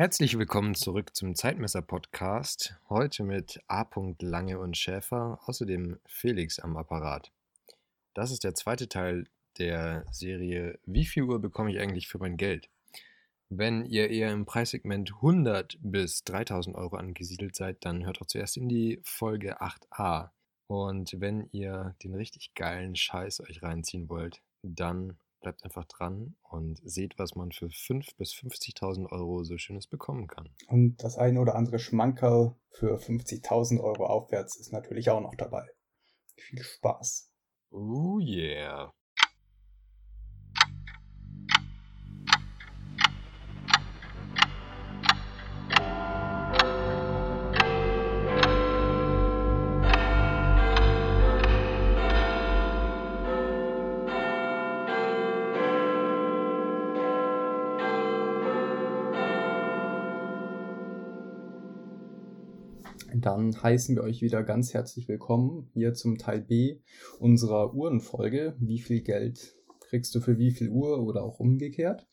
Herzlich willkommen zurück zum Zeitmesser-Podcast. Heute mit A. Lange und Schäfer, außerdem Felix am Apparat. Das ist der zweite Teil der Serie Wie viel Uhr bekomme ich eigentlich für mein Geld? Wenn ihr eher im Preissegment 100 bis 3000 Euro angesiedelt seid, dann hört doch zuerst in die Folge 8a. Und wenn ihr den richtig geilen Scheiß euch reinziehen wollt, dann bleibt einfach dran und seht, was man für 5.000 bis 50.000 Euro so Schönes bekommen kann. Und das eine oder andere Schmankerl für 50.000 Euro aufwärts ist natürlich auch noch dabei. Viel Spaß. Oh yeah. Dann heißen wir euch wieder ganz herzlich willkommen hier zum Teil B unserer Uhrenfolge. Wie viel Geld kriegst du für wie viel Uhr oder auch umgekehrt?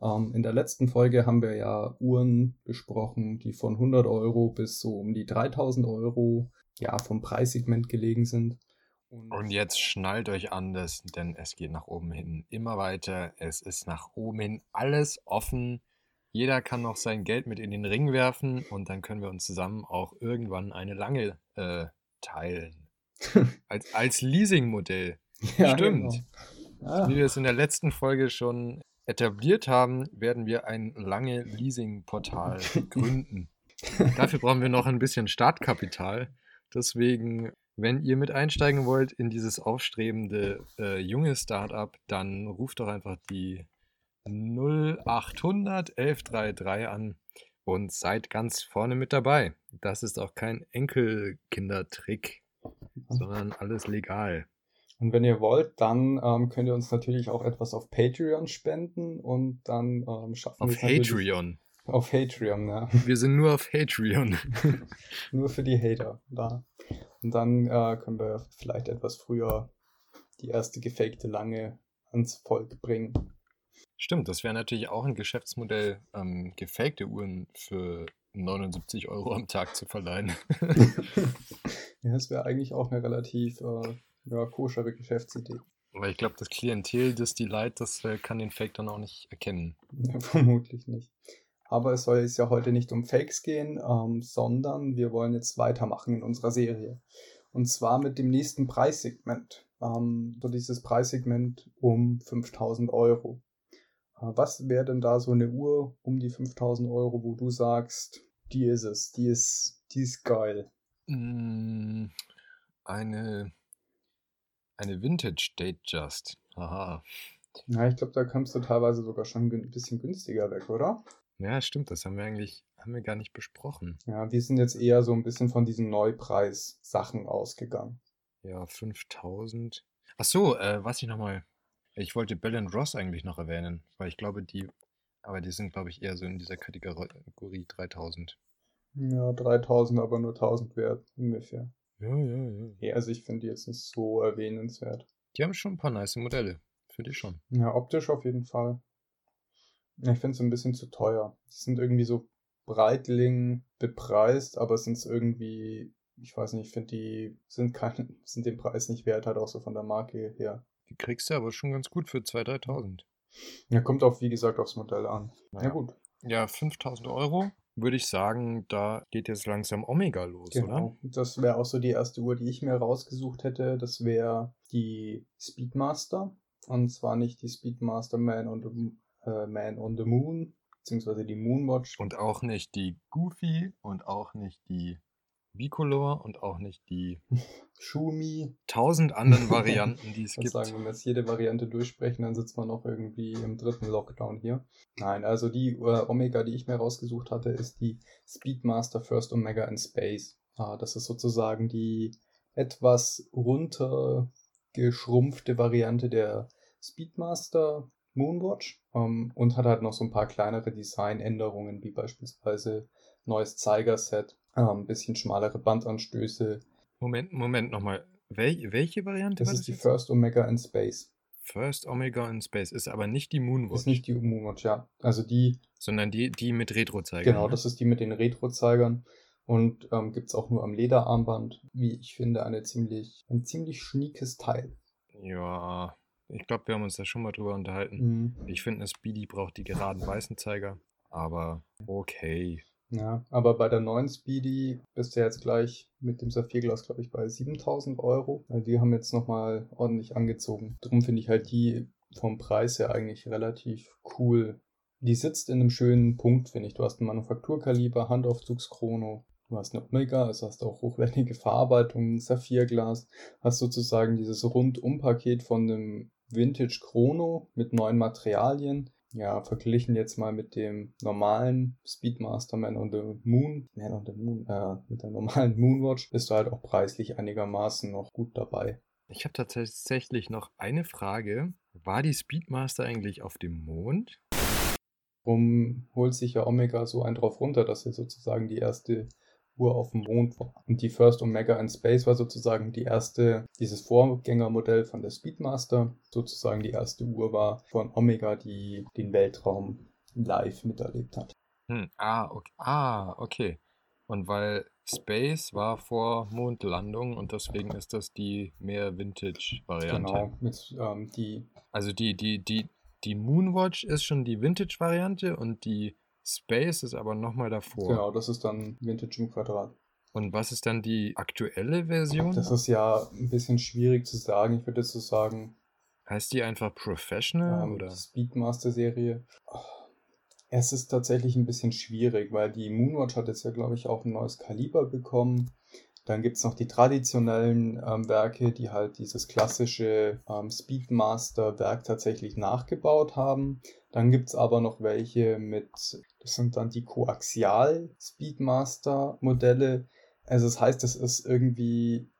Ähm, in der letzten Folge haben wir ja Uhren besprochen, die von 100 Euro bis so um die 3000 Euro ja, vom Preissegment gelegen sind. Und, Und jetzt schnallt euch an, denn es geht nach oben hin immer weiter. Es ist nach oben hin alles offen. Jeder kann noch sein Geld mit in den Ring werfen und dann können wir uns zusammen auch irgendwann eine lange äh, teilen. als, als Leasing-Modell. Ja, Stimmt. Genau. Ja. Wie wir es in der letzten Folge schon etabliert haben, werden wir ein lange Leasing-Portal gründen. Dafür brauchen wir noch ein bisschen Startkapital. Deswegen, wenn ihr mit einsteigen wollt in dieses aufstrebende äh, junge Startup, dann ruft doch einfach die 0800 1133 an und seid ganz vorne mit dabei. Das ist auch kein Enkelkindertrick, sondern alles legal. Und wenn ihr wollt, dann ähm, könnt ihr uns natürlich auch etwas auf Patreon spenden und dann ähm, schaffen wir es. Auf Patreon. Auf Patreon, ja. Wir sind nur auf Patreon. nur für die Hater da. Und dann äh, können wir vielleicht etwas früher die erste gefakte Lange ans Volk bringen. Stimmt, das wäre natürlich auch ein Geschäftsmodell, ähm, gefakte Uhren für 79 Euro am Tag zu verleihen. ja, das wäre eigentlich auch eine relativ äh, ja, koschere Geschäftsidee. Aber ich glaube, das Klientel, das die Light, das äh, kann den Fake dann auch nicht erkennen. Ja, vermutlich nicht. Aber es soll jetzt ja heute nicht um Fakes gehen, ähm, sondern wir wollen jetzt weitermachen in unserer Serie. Und zwar mit dem nächsten Preissegment. Ähm, so dieses Preissegment um 5000 Euro. Was wäre denn da so eine Uhr um die 5000 Euro, wo du sagst, die ist es, die ist, die ist geil? Mm, eine, eine Vintage Date Just. Haha. Ja, ich glaube, da kommst du teilweise sogar schon ein bisschen günstiger weg, oder? Ja, stimmt, das haben wir eigentlich haben wir gar nicht besprochen. Ja, wir sind jetzt eher so ein bisschen von diesen Neupreis-Sachen ausgegangen. Ja, 5000. Ach so, äh, was ich nochmal ich wollte Bell Ross eigentlich noch erwähnen, weil ich glaube, die, aber die sind, glaube ich, eher so in dieser Kategorie 3000. Ja, 3000, aber nur 1000 wert, ungefähr. Ja, ja, ja. Ja, also ich finde die jetzt nicht so erwähnenswert. Die haben schon ein paar nice Modelle, finde ich schon. Ja, optisch auf jeden Fall. Ich finde es ein bisschen zu teuer. Die sind irgendwie so Breitling bepreist, aber sind es irgendwie, ich weiß nicht, ich finde die sind, kein, sind den Preis nicht wert, halt auch so von der Marke her. Die kriegst du aber schon ganz gut für 2.000, 3.000. Ja, kommt auch, wie gesagt, aufs Modell an. Ja, ja gut. Ja, 5.000 Euro würde ich sagen, da geht jetzt langsam Omega los, genau. oder? Das wäre auch so die erste Uhr, die ich mir rausgesucht hätte. Das wäre die Speedmaster. Und zwar nicht die Speedmaster Man on the, äh, Man on the Moon, beziehungsweise die Moonwatch. Und auch nicht die Goofy und auch nicht die Bicolor und auch nicht die Shumi. Tausend anderen Varianten, die es gibt. Sagen, wenn wir jetzt jede Variante durchsprechen, dann sitzt man noch irgendwie im dritten Lockdown hier. Nein, also die äh, Omega, die ich mir rausgesucht hatte, ist die Speedmaster First Omega in Space. Ah, das ist sozusagen die etwas runtergeschrumpfte Variante der Speedmaster Moonwatch ähm, und hat halt noch so ein paar kleinere Designänderungen, wie beispielsweise neues Zeigerset ein ähm, bisschen schmalere Bandanstöße. Moment, Moment nochmal. Wel welche Variante das war das? ist die jetzt? First Omega in Space. First Omega in Space ist aber nicht die Moonwatch. Ist nicht die Moonwatch, ja. Also die. Sondern die, die mit Retro-Zeigern. Genau, ne? das ist die mit den Retro-Zeigern. Und ähm, gibt es auch nur am Lederarmband, wie ich finde, eine ziemlich, ein ziemlich schniekes Teil. Ja, ich glaube, wir haben uns da schon mal drüber unterhalten. Mhm. Ich finde, eine Speedy braucht die geraden weißen Zeiger. Aber okay. Ja, aber bei der neuen Speedy bist du jetzt gleich mit dem Saphirglas, glaube ich, bei 7000 Euro. Weil die haben jetzt nochmal ordentlich angezogen. Darum finde ich halt die vom Preis her eigentlich relativ cool. Die sitzt in einem schönen Punkt, finde ich. Du hast ein Manufakturkaliber, Handaufzugschrono. Du hast eine Omega, also hast auch hochwertige Verarbeitung, Saphirglas. Hast sozusagen dieses Rundum-Paket von einem Vintage Chrono mit neuen Materialien ja, verglichen jetzt mal mit dem normalen Speedmaster Man on the Moon, Man on the Moon, äh, mit der normalen Moonwatch, bist du halt auch preislich einigermaßen noch gut dabei. Ich habe tatsächlich noch eine Frage. War die Speedmaster eigentlich auf dem Mond? Drum holt sich ja Omega so einen drauf runter, dass er sozusagen die erste Uhr auf dem Mond war. Und die First Omega in Space war sozusagen die erste, dieses Vorgängermodell von der Speedmaster, sozusagen die erste Uhr war von Omega, die den Weltraum live miterlebt hat. Hm, ah, okay. ah, okay. Und weil Space war vor Mondlandung und deswegen ist das die mehr Vintage-Variante. Genau, mit ähm, die. Also die, die, die, die Moonwatch ist schon die Vintage-Variante und die Space ist aber nochmal davor. Genau, das ist dann Vintage im Quadrat. Und was ist dann die aktuelle Version? Das ist ja ein bisschen schwierig zu sagen. Ich würde so sagen. Heißt die einfach Professional ähm, oder? Speedmaster-Serie. Es ist tatsächlich ein bisschen schwierig, weil die Moonwatch hat jetzt ja, glaube ich, auch ein neues Kaliber bekommen. Dann gibt es noch die traditionellen ähm, Werke, die halt dieses klassische ähm, Speedmaster-Werk tatsächlich nachgebaut haben. Dann gibt es aber noch welche mit, das sind dann die Koaxial-Speedmaster-Modelle. Also das heißt, es ist irgendwie ein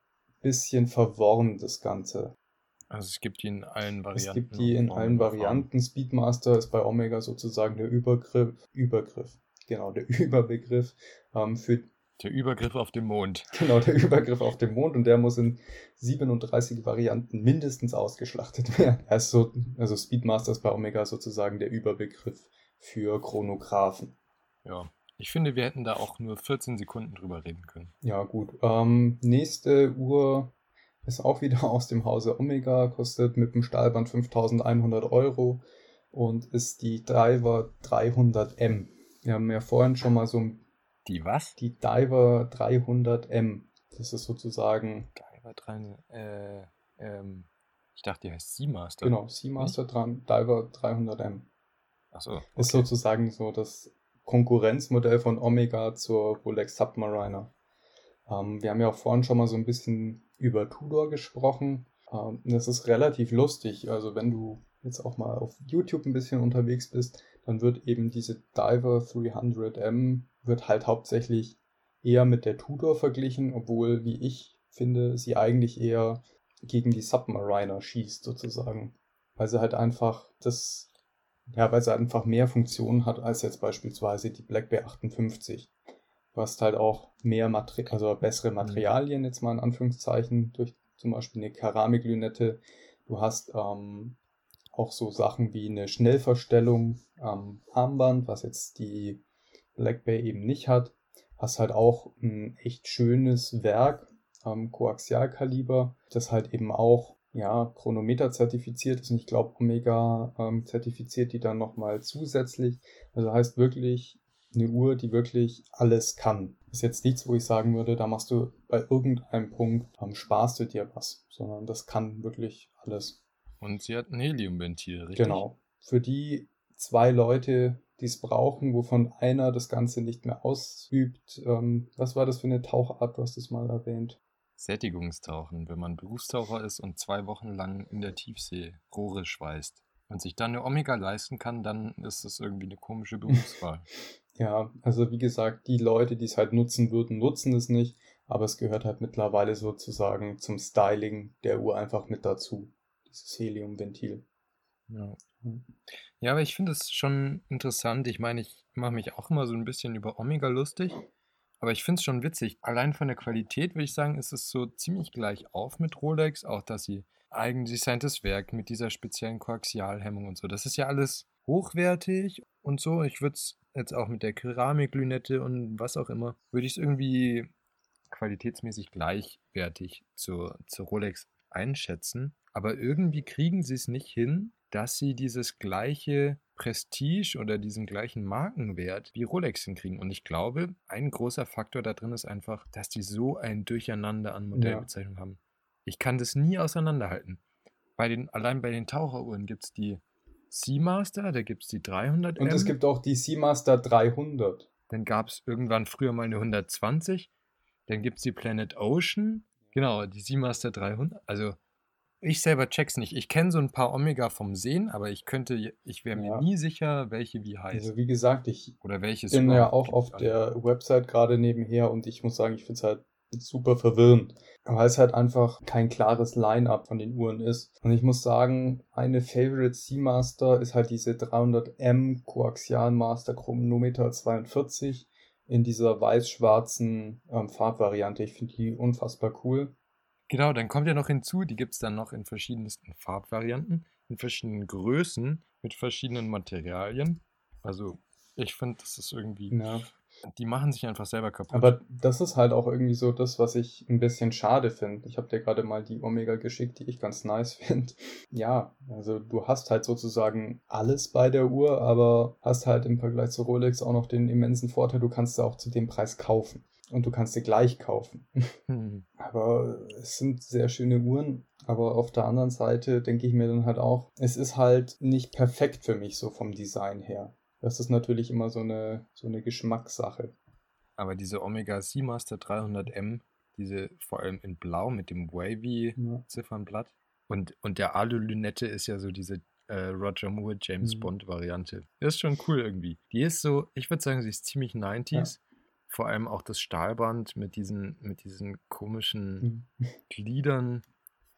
bisschen verworren, das Ganze. Also es gibt die in allen Varianten. Es gibt die in allen Varianten. Speedmaster ist bei Omega sozusagen der Übergriff, Übergriff, genau, der Überbegriff ähm, für der Übergriff auf den Mond. Genau, der Übergriff auf den Mond und der muss in 37 Varianten mindestens ausgeschlachtet werden. Also, also Speedmaster ist bei Omega sozusagen der Überbegriff für Chronographen. Ja, ich finde, wir hätten da auch nur 14 Sekunden drüber reden können. Ja, gut. Ähm, nächste Uhr ist auch wieder aus dem Hause Omega, kostet mit dem Stahlband 5100 Euro und ist die Driver 300M. Wir haben ja vorhin schon mal so ein die was? Die Diver 300M. Das ist sozusagen. Diver 300. Äh, ähm, ich dachte, die heißt Seamaster. Genau, Seamaster dran, Diver 300M. Achso. Okay. Ist sozusagen so das Konkurrenzmodell von Omega zur Rolex Submariner. Ähm, wir haben ja auch vorhin schon mal so ein bisschen über Tudor gesprochen. Ähm, das ist relativ lustig. Also, wenn du jetzt auch mal auf YouTube ein bisschen unterwegs bist, dann wird eben diese Diver 300M wird halt hauptsächlich eher mit der Tudor verglichen, obwohl, wie ich finde, sie eigentlich eher gegen die Submariner schießt, sozusagen. Weil sie halt einfach das, ja, weil sie einfach mehr Funktionen hat als jetzt beispielsweise die Black Bear 58. Du hast halt auch mehr Material, also bessere Materialien, jetzt mal in Anführungszeichen, durch zum Beispiel eine Keramiklünette. Du hast ähm, auch so Sachen wie eine Schnellverstellung am Armband, was jetzt die Black Bay eben nicht hat. Hast halt auch ein echt schönes Werk am Koaxialkaliber, das halt eben auch ja, Chronometer zertifiziert ist und ich glaube Omega ähm, zertifiziert die dann nochmal zusätzlich. Also heißt wirklich eine Uhr, die wirklich alles kann. Ist jetzt nichts, wo ich sagen würde, da machst du bei irgendeinem Punkt, ähm, sparst du dir was, sondern das kann wirklich alles. Und sie hat ein Heliumventil, richtig? Genau. Für die zwei Leute, die es brauchen, wovon einer das Ganze nicht mehr ausübt. Ähm, was war das für eine Tauchart? Du hast es mal erwähnt. Sättigungstauchen, wenn man Berufstaucher ist und zwei Wochen lang in der Tiefsee Rohre schweißt und sich dann eine Omega leisten kann, dann ist das irgendwie eine komische Berufswahl. ja, also wie gesagt, die Leute, die es halt nutzen würden, nutzen es nicht, aber es gehört halt mittlerweile sozusagen zum Styling der Uhr einfach mit dazu, dieses Heliumventil. Ja. Ja, aber ich finde es schon interessant. Ich meine, ich mache mich auch immer so ein bisschen über Omega lustig, aber ich finde es schon witzig. Allein von der Qualität würde ich sagen, ist es so ziemlich gleich auf mit Rolex, auch dass sie eigendesigntes Werk mit dieser speziellen Koaxialhemmung und so. Das ist ja alles hochwertig und so. Ich würde es jetzt auch mit der Keramiklünette und was auch immer, würde ich es irgendwie qualitätsmäßig gleichwertig zur, zur Rolex einschätzen. Aber irgendwie kriegen sie es nicht hin, dass sie dieses gleiche Prestige oder diesen gleichen Markenwert wie Rolex hinkriegen. Und ich glaube, ein großer Faktor da drin ist einfach, dass die so ein Durcheinander an Modellbezeichnungen ja. haben. Ich kann das nie auseinanderhalten. Bei den, allein bei den Taucheruhren gibt es die Seamaster, da gibt es die 300 Und es gibt auch die Seamaster 300. Dann gab es irgendwann früher mal eine 120. Dann gibt es die Planet Ocean. Genau, die Seamaster 300. Also ich selber check's nicht. Ich kenne so ein paar Omega vom Sehen, aber ich könnte, ich wäre mir ja. nie sicher, welche wie heißt. Also wie gesagt, ich Oder welches bin ja auch auf der Website gerade nebenher und ich muss sagen, ich finde es halt super verwirrend, weil es halt einfach kein klares Line-up von den Uhren ist. Und ich muss sagen, eine Favorite Seamaster ist halt diese 300M Coaxial Master Chronometer 42 in dieser weiß-schwarzen ähm, Farbvariante. Ich finde die unfassbar cool. Genau, dann kommt ja noch hinzu, die gibt es dann noch in verschiedensten Farbvarianten, in verschiedenen Größen, mit verschiedenen Materialien. Also ich finde, das ist irgendwie. Ja. Die machen sich einfach selber kaputt. Aber das ist halt auch irgendwie so das, was ich ein bisschen schade finde. Ich habe dir gerade mal die Omega geschickt, die ich ganz nice finde. Ja, also du hast halt sozusagen alles bei der Uhr, aber hast halt im Vergleich zu Rolex auch noch den immensen Vorteil, du kannst sie auch zu dem Preis kaufen und du kannst sie gleich kaufen. Hm. Aber es sind sehr schöne Uhren. Aber auf der anderen Seite denke ich mir dann halt auch, es ist halt nicht perfekt für mich so vom Design her. Das ist natürlich immer so eine, so eine Geschmackssache. Aber diese Omega Seamaster 300M, diese vor allem in Blau mit dem Wavy Ziffernblatt und, und der Alu-Lünette ist ja so diese äh, Roger Moore James mhm. Bond Variante. Das ist schon cool irgendwie. Die ist so, ich würde sagen, sie ist ziemlich 90s. Ja vor allem auch das Stahlband mit diesen, mit diesen komischen mhm. Gliedern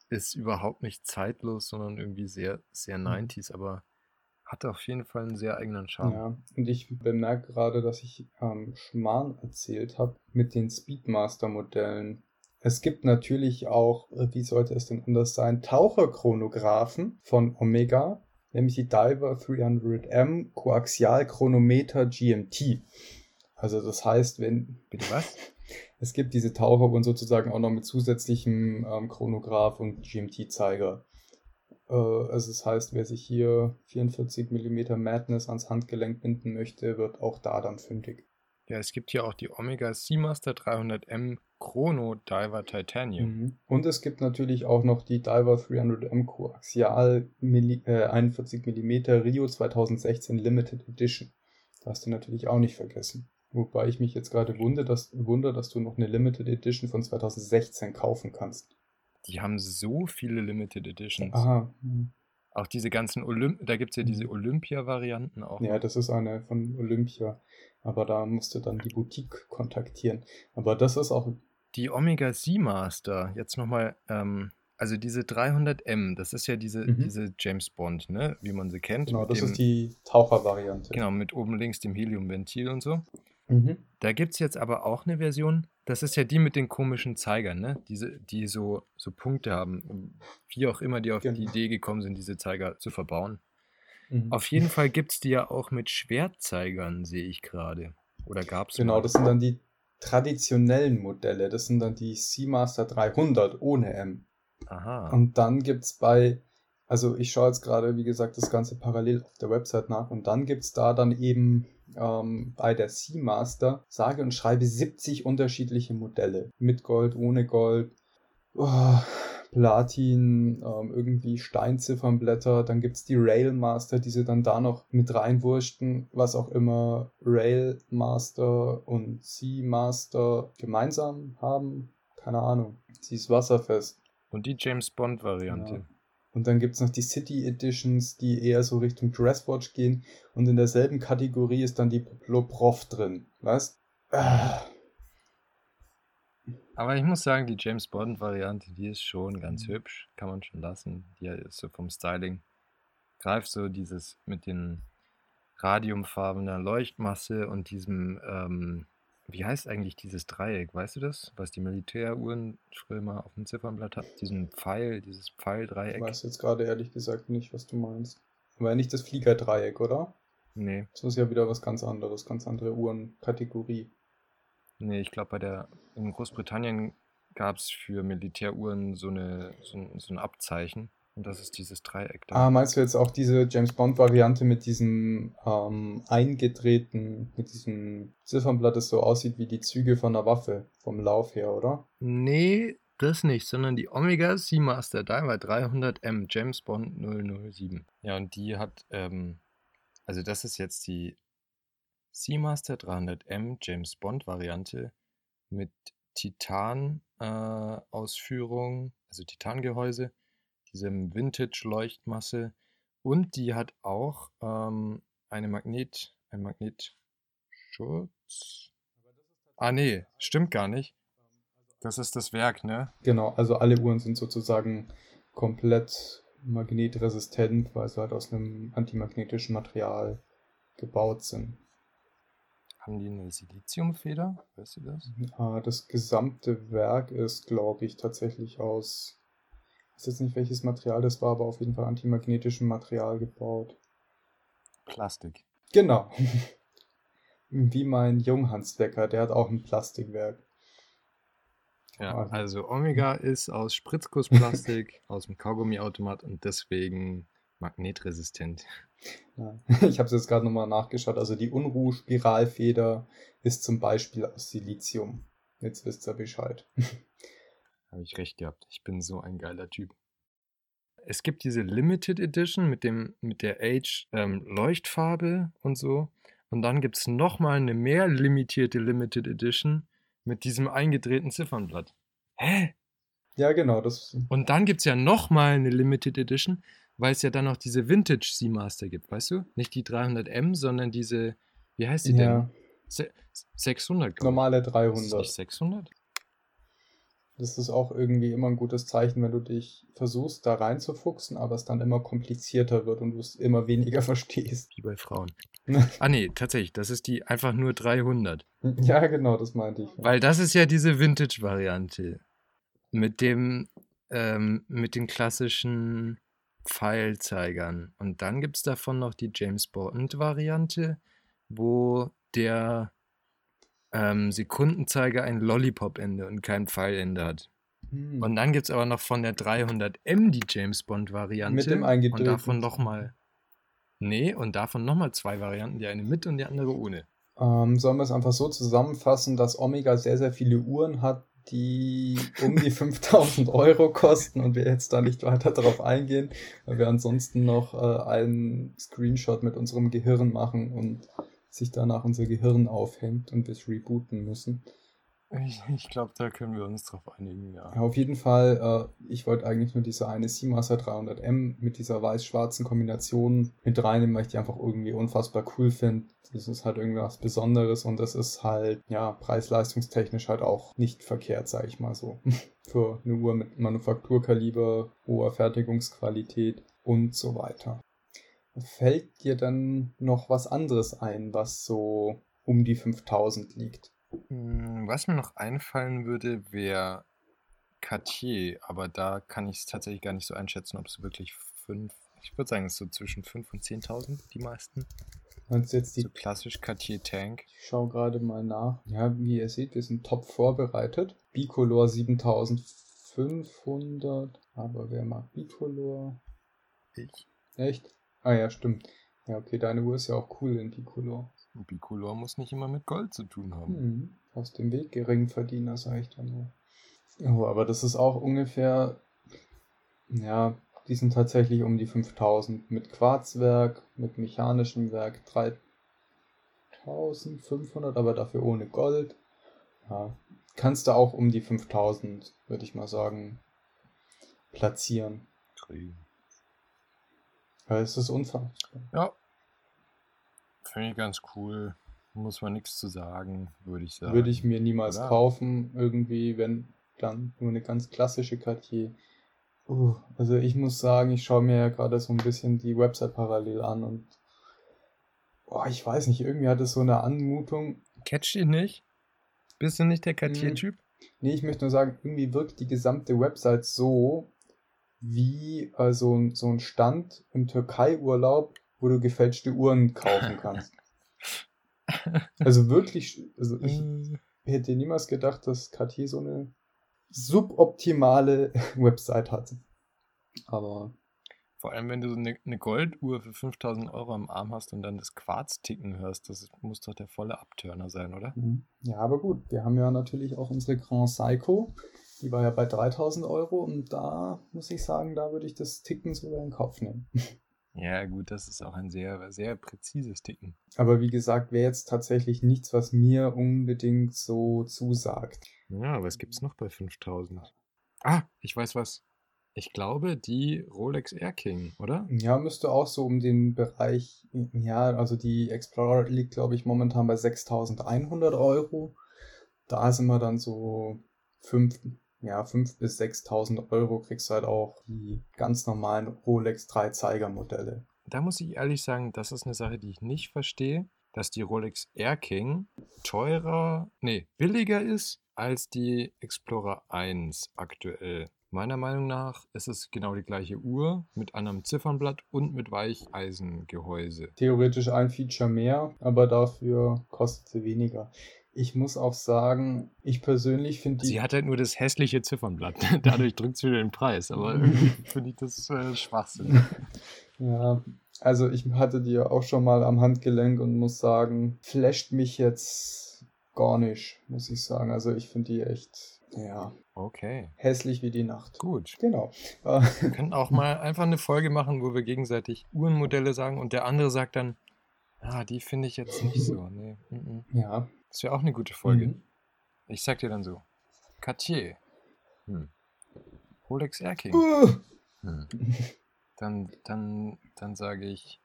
ist überhaupt nicht zeitlos, sondern irgendwie sehr, sehr 90s, mhm. aber hat auf jeden Fall einen sehr eigenen Charme. Ja, und ich bemerke gerade, dass ich ähm, Schmarrn erzählt habe mit den Speedmaster-Modellen. Es gibt natürlich auch, äh, wie sollte es denn anders sein, Taucherchronographen von Omega, nämlich die Diver 300M Koaxialchronometer GMT. Also das heißt, wenn. Bitte was? Es gibt diese Taucheruhren sozusagen auch noch mit zusätzlichem ähm, Chronograph und GMT-Zeiger. Äh, also das heißt, wer sich hier 44 mm Madness ans Handgelenk binden möchte, wird auch da dann fündig. Ja, es gibt hier auch die Omega Seamaster 300M Chrono Diver Titanium. Mhm. Und es gibt natürlich auch noch die Diver 300M Coaxial äh, 41 mm Rio 2016 Limited Edition. Darfst du natürlich auch nicht vergessen. Wobei ich mich jetzt gerade wundere dass, wundere, dass du noch eine Limited Edition von 2016 kaufen kannst. Die haben so viele Limited Editions. Aha. Hm. Auch diese ganzen Olymp, da gibt es ja diese hm. Olympia-Varianten auch. Ja, das ist eine von Olympia. Aber da musst du dann die Boutique kontaktieren. Aber das ist auch. Die Omega Seamaster, jetzt nochmal, ähm, also diese 300M, das ist ja diese, mhm. diese James Bond, ne, wie man sie kennt. Genau, das dem, ist die Tauchervariante. Genau, mit oben links dem Heliumventil und so. Mhm. Da gibt es jetzt aber auch eine Version, das ist ja die mit den komischen Zeigern, ne? Diese, die so, so Punkte haben. Wie auch immer die auf genau. die Idee gekommen sind, diese Zeiger zu verbauen. Mhm. Auf jeden Fall gibt es die ja auch mit Schwertzeigern, sehe ich gerade. Oder gab es Genau, mal? das sind dann die traditionellen Modelle. Das sind dann die Seamaster 300 ohne M. Aha. Und dann gibt es bei, also ich schaue jetzt gerade, wie gesagt, das Ganze parallel auf der Website nach. Und dann gibt es da dann eben ähm, bei der Seamaster sage und schreibe 70 unterschiedliche Modelle. Mit Gold, ohne Gold, oh, Platin, ähm, irgendwie Steinziffernblätter. Dann gibt es die Railmaster, die sie dann da noch mit reinwurschten, was auch immer Railmaster und Seamaster gemeinsam haben. Keine Ahnung. Sie ist wasserfest. Und die James Bond Variante. Ja. Und dann gibt es noch die City Editions, die eher so Richtung Dresswatch gehen. Und in derselben Kategorie ist dann die Loprof drin. Was? Ah. Aber ich muss sagen, die James Bond-Variante, die ist schon ganz mhm. hübsch. Kann man schon lassen. Die ist so vom Styling. Greift so dieses mit den radiumfarbenen Leuchtmasse und diesem ähm, wie heißt eigentlich dieses Dreieck? Weißt du das? Was die Militäruhren früher mal auf dem Ziffernblatt hat? Diesen Pfeil, dieses Ich Pfeildreieck? weiß jetzt gerade ehrlich gesagt nicht, was du meinst. Aber nicht das Fliegerdreieck, oder? Nee, Das ist ja wieder was ganz anderes, ganz andere Uhrenkategorie. nee, ich glaube, bei der, in Großbritannien gab es für Militäruhren so, eine, so, ein, so ein Abzeichen. Und das ist dieses Dreieck da. Ah, meinst du jetzt auch diese James Bond-Variante mit diesem ähm, eingedrehten, mit diesem Ziffernblatt, das so aussieht wie die Züge von einer Waffe, vom Lauf her, oder? Nee, das nicht, sondern die Omega Seamaster Diver 300M James Bond 007. Ja, und die hat, ähm, also das ist jetzt die Seamaster 300M James Bond Variante mit Titan-Ausführung, also Titangehäuse, diesem Vintage-Leuchtmasse und die hat auch ähm, eine Magnet, ein Magnetschutz. Ah, nee, stimmt gar nicht. Das ist das Werk, ne? Genau, also alle Uhren sind sozusagen komplett magnetresistent, weil sie halt aus einem antimagnetischen Material gebaut sind. Haben die eine Siliziumfeder? Weißt du das? Äh, Das gesamte Werk ist, glaube ich, tatsächlich aus, weiß jetzt nicht welches Material das war, aber auf jeden Fall antimagnetischem Material gebaut. Plastik. Genau. Wie mein Junghanswecker, der hat auch ein Plastikwerk. Ja, Ah. also Omega ist aus Spritzgussplastik, aus dem Kaugummiautomat und deswegen magnetresistent. Ja. Ich habe es jetzt gerade nochmal nachgeschaut. Also die Unruh-Spiralfeder ist zum Beispiel aus Silizium. Jetzt wisst ihr Bescheid. Habe ich recht gehabt. Ich bin so ein geiler Typ. Es gibt diese Limited Edition mit, dem, mit der Age ähm, Leuchtfarbe und so. Und dann gibt es nochmal eine mehr limitierte Limited Edition mit diesem eingedrehten Ziffernblatt. Hä? Ja, genau. Das, Und dann gibt es ja nochmal eine Limited Edition, weil es ja dann noch diese Vintage Seamaster gibt, weißt du? Nicht die 300M, sondern diese, wie heißt die ja, denn? Se 600, glaub ich. normale Ist es 300. nicht 600? Das ist auch irgendwie immer ein gutes Zeichen, wenn du dich versuchst, da reinzufuchsen, aber es dann immer komplizierter wird und du es immer weniger verstehst. Wie bei Frauen. Ah nee, tatsächlich, das ist die einfach nur 300. Ja, genau, das meinte ich. Weil das ist ja diese Vintage-Variante. Mit dem, ähm, mit den klassischen Pfeilzeigern. Und dann gibt es davon noch die James Bond-Variante, wo der ähm, Sekundenzeiger ein Lollipop-Ende und kein Pfeilende hat. Hm. Und dann gibt es aber noch von der 300M die James Bond-Variante. Mit dem Und davon nochmal. Nee, und davon nochmal zwei Varianten, die eine mit und die andere ohne. Ähm, sollen wir es einfach so zusammenfassen, dass Omega sehr, sehr viele Uhren hat, die um die 5000 Euro kosten und wir jetzt da nicht weiter darauf eingehen, weil wir ansonsten noch äh, einen Screenshot mit unserem Gehirn machen und sich danach unser Gehirn aufhängt und wir es rebooten müssen. Ich, ich glaube, da können wir uns drauf einigen, ja. Ja, auf jeden Fall, äh, ich wollte eigentlich nur diese eine Seamaster 300M mit dieser weiß-schwarzen Kombination mit reinnehmen, weil ich die einfach irgendwie unfassbar cool finde. Das ist halt irgendwie was Besonderes und das ist halt, ja, preis-leistungstechnisch halt auch nicht verkehrt, sag ich mal so. Für eine Uhr mit Manufakturkaliber, hoher Fertigungsqualität und so weiter. Fällt dir dann noch was anderes ein, was so um die 5000 liegt? Mm, Was mir noch einfallen würde, wäre Cartier, aber da kann ich es tatsächlich gar nicht so einschätzen, ob es wirklich fünf, ich würde sagen, es ist so zwischen 5.000 und 10.000, die meisten. Meinst jetzt die So klassisch Cartier Tank. Ich schaue gerade mal nach. Ja, wie ihr seht, wir sind top vorbereitet. Bicolor 7500. Aber wer mag Bicolor? Ich. Echt? Ah ja, stimmt. Ja, okay, deine Uhr ist ja auch cool in Bicolor. Bicolor muss nicht immer mit Gold zu tun haben. Hm, aus dem Weg Geringverdiener, sage ich dann nur. Oh, aber das ist auch ungefähr, ja, die sind tatsächlich um die 5000 mit Quarzwerk, mit mechanischem Werk 3500, aber dafür ohne Gold. Ja, kannst du auch um die 5000, würde ich mal sagen, platzieren. Kriegen. Weil es ist unfassbar. Ja. Finde ich ganz cool. Muss man nichts zu sagen, würde ich sagen. Würde ich mir niemals Oder? kaufen, irgendwie, wenn dann nur eine ganz klassische Cartier. Uh, also ich muss sagen, ich schaue mir ja gerade so ein bisschen die Website parallel an und boah, ich weiß nicht, irgendwie hat es so eine Anmutung. Catch dich nicht? Bist du nicht der Cartier-Typ? Nee, ich möchte nur sagen, irgendwie wirkt die gesamte Website so wie äh, so, so ein Stand im Türkei-Urlaub, wo du gefälschte Uhren kaufen kannst. also wirklich, also ich hätte niemals gedacht, dass Cartier so eine suboptimale Website hat. Aber vor allem, wenn du so eine, eine Golduhr für 5000 Euro am Arm hast und dann das Quarz ticken hörst, das muss doch der volle Abtörner sein, oder? Mhm. Ja, aber gut, wir haben ja natürlich auch unsere Grand Psycho. Die war ja bei 3000 Euro und da muss ich sagen, da würde ich das Ticken sogar in Kauf nehmen. Ja, gut, das ist auch ein sehr, sehr präzises Ticken. Aber wie gesagt, wäre jetzt tatsächlich nichts, was mir unbedingt so zusagt. Ja, was gibt es noch bei 5000? Ah, ich weiß was. Ich glaube, die Rolex Air King, oder? Ja, müsste auch so um den Bereich, ja, also die Explorer liegt, glaube ich, momentan bei 6100 Euro. Da sind wir dann so 5, ja, 5 bis 6000 Euro kriegst du halt auch die ganz normalen Rolex 3 Zeiger Modelle. Da muss ich ehrlich sagen, das ist eine Sache, die ich nicht verstehe, dass die Rolex Air King teurer, nee, billiger ist als die Explorer 1 aktuell. Meiner Meinung nach ist es genau die gleiche Uhr mit einem Ziffernblatt und mit Weicheisengehäuse. Theoretisch ein Feature mehr, aber dafür kostet sie weniger. Ich muss auch sagen, ich persönlich finde die. Sie hat halt nur das hässliche Ziffernblatt. Dadurch drückt sie wieder den Preis. Aber irgendwie finde ich das äh, Schwachsinn. Ja, also ich hatte die ja auch schon mal am Handgelenk und muss sagen, flasht mich jetzt gar nicht, muss ich sagen. Also ich finde die echt ja. Okay. Hässlich wie die Nacht. Gut. Genau. Wir können auch mal einfach eine Folge machen, wo wir gegenseitig Uhrenmodelle sagen und der andere sagt dann, ah, die finde ich jetzt nicht so. Nee. -mm. Ja. Das wäre auch eine gute Folge. Mhm. Ich sag dir dann so. Cartier. Hm. Rolex Air King. Uh. Hm. Dann, dann, dann sage ich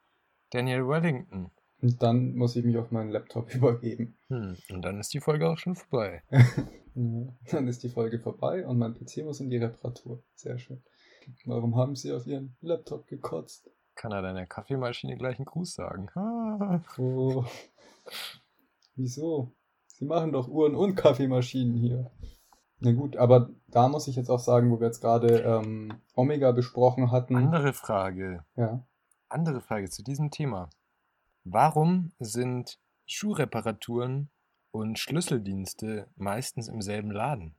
Daniel Wellington. Und dann muss ich mich auf meinen Laptop übergeben. Hm. Und dann ist die Folge auch schon vorbei. dann ist die Folge vorbei und mein PC muss in die Reparatur. Sehr schön. Warum haben Sie auf Ihren Laptop gekotzt? Kann er deiner Kaffeemaschine gleich einen Gruß sagen? oh. Wieso? Sie machen doch Uhren und Kaffeemaschinen hier. Na gut, aber da muss ich jetzt auch sagen, wo wir jetzt gerade ähm, Omega besprochen hatten. Andere Frage. Ja. Andere Frage zu diesem Thema. Warum sind Schuhreparaturen und Schlüsseldienste meistens im selben Laden?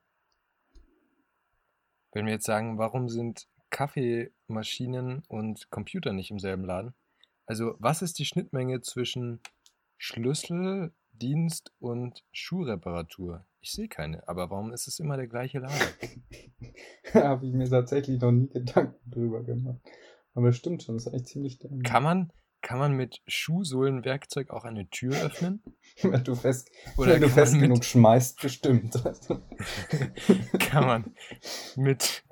Wenn wir jetzt sagen, warum sind Kaffeemaschinen und Computer nicht im selben Laden? Also, was ist die Schnittmenge zwischen Schlüsseldienst und Schuhreparatur? Ich sehe keine, aber warum ist es immer der gleiche Laden? Habe ich mir tatsächlich noch nie Gedanken drüber gemacht. Aber stimmt schon, das ist eigentlich ziemlich dumm. Kann man, kann man mit Schuhsohlenwerkzeug auch eine Tür öffnen? wenn du fest, Oder wenn du fest mit, genug schmeißt, bestimmt. kann man mit,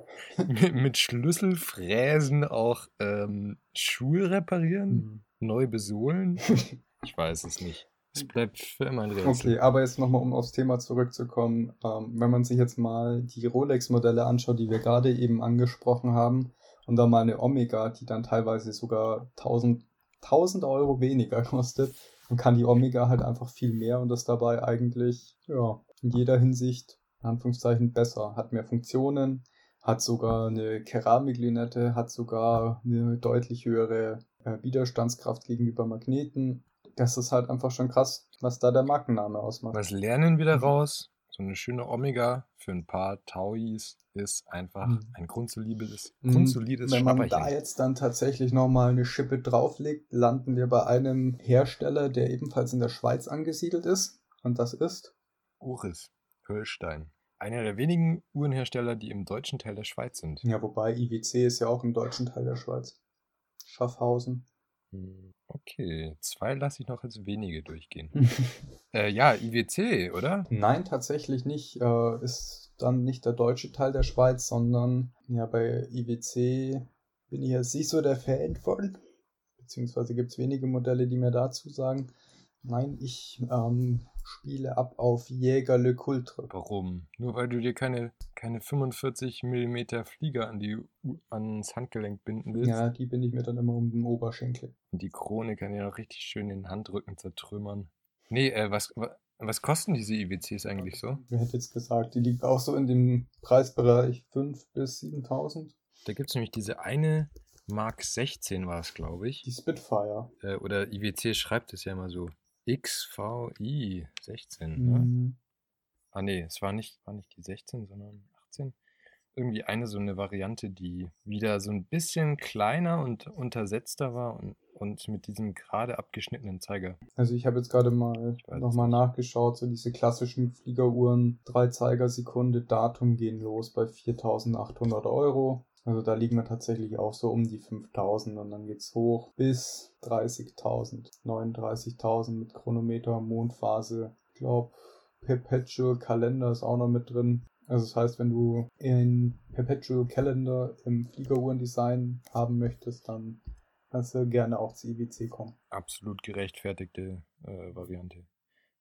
mit, mit Schlüsselfräsen auch ähm, Schuhe reparieren? Mhm. Neu besohlen? Ich weiß es nicht. Es bleibt für immer ein Rätsel. Okay, aber jetzt nochmal, um aufs Thema zurückzukommen. Ähm, wenn man sich jetzt mal die Rolex-Modelle anschaut, die wir gerade eben angesprochen haben, und dann mal eine Omega, die dann teilweise sogar 1000 1000 Euro weniger kostet, dann kann die Omega halt einfach viel mehr und ist dabei eigentlich, ja, in jeder Hinsicht, in Anführungszeichen, besser. Hat mehr Funktionen, hat sogar eine Keramiklinette, hat sogar eine deutlich höhere äh, Widerstandskraft gegenüber Magneten. Das ist halt einfach schon krass, was da der Markenname ausmacht. Was lernen wir daraus? So eine schöne Omega für ein paar Tauis ist einfach mhm. ein grundsolides, mhm. grundsolides Wenn man da jetzt dann tatsächlich nochmal eine Schippe drauflegt, landen wir bei einem Hersteller, der ebenfalls in der Schweiz angesiedelt ist. Und das ist? Oris, Höllstein. Einer der wenigen Uhrenhersteller, die im deutschen Teil der Schweiz sind. Ja, wobei IWC ist ja auch im deutschen Teil der Schweiz. Schaffhausen. Hm. Okay, zwei lasse ich noch als wenige durchgehen. äh, ja, IWC, oder? Nein, tatsächlich nicht. Äh, ist dann nicht der deutsche Teil der Schweiz, sondern ja, bei IWC bin ich jetzt nicht so der Fan von. Beziehungsweise gibt es wenige Modelle, die mir dazu sagen. Nein, ich ähm, spiele ab auf Jäger Le Coultre. Warum? Nur weil du dir keine, keine 45 mm Flieger an die, ans Handgelenk binden willst? Ja, die binde ich mir dann immer um den Oberschenkel. Und die Krone kann ja noch richtig schön den Handrücken zertrümmern. Nee, äh, was, Was kosten diese IWCs eigentlich so? Wer hätte jetzt gesagt, die liegt auch so in dem Preisbereich 5.000 bis 7.000. Da gibt es nämlich diese eine Mark 16 war es, glaube ich. Die Spitfire. Äh, oder IWC schreibt es ja immer so. XVI 16, ne? Mhm. Ah nee, es war nicht, war nicht die 16, sondern 18. Irgendwie eine so eine Variante, die wieder so ein bisschen kleiner und untersetzter war und, und mit diesem gerade abgeschnittenen Zeiger. Also ich habe jetzt gerade mal nochmal es nachgeschaut, so diese klassischen Fliegeruhren, drei Zeigersekunde, Datum gehen los bei 4.800 Euro. Also da liegen wir tatsächlich auch so um die 5.000 und dann geht's hoch bis 30.000, 39.000 mit Chronometer, Mondphase. Ich glaube, Perpetual Kalender ist auch noch mit drin. Also das heißt, wenn du in Perpetual Calendar im Fliegeruhrendesign haben möchtest, dann kannst du gerne auch zu IWC kommen. Absolut gerechtfertigte äh, Variante.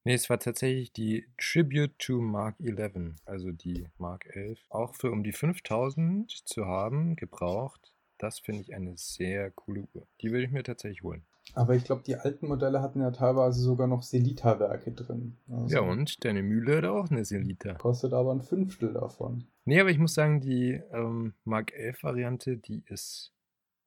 Nee, es war tatsächlich die Tribute to Mark 11, also die Mark 11. Auch für um die 5000 zu haben, gebraucht. Das finde ich eine sehr coole Uhr. Die würde ich mir tatsächlich holen. Aber ich glaube, die alten Modelle hatten ja teilweise sogar noch Selita-Werke drin. Also Ja, und deine Mühle hat auch eine Selita. Kostet aber ein Fünftel davon. Nee, aber ich muss sagen, die ähm, Mark 11 Variante, die ist,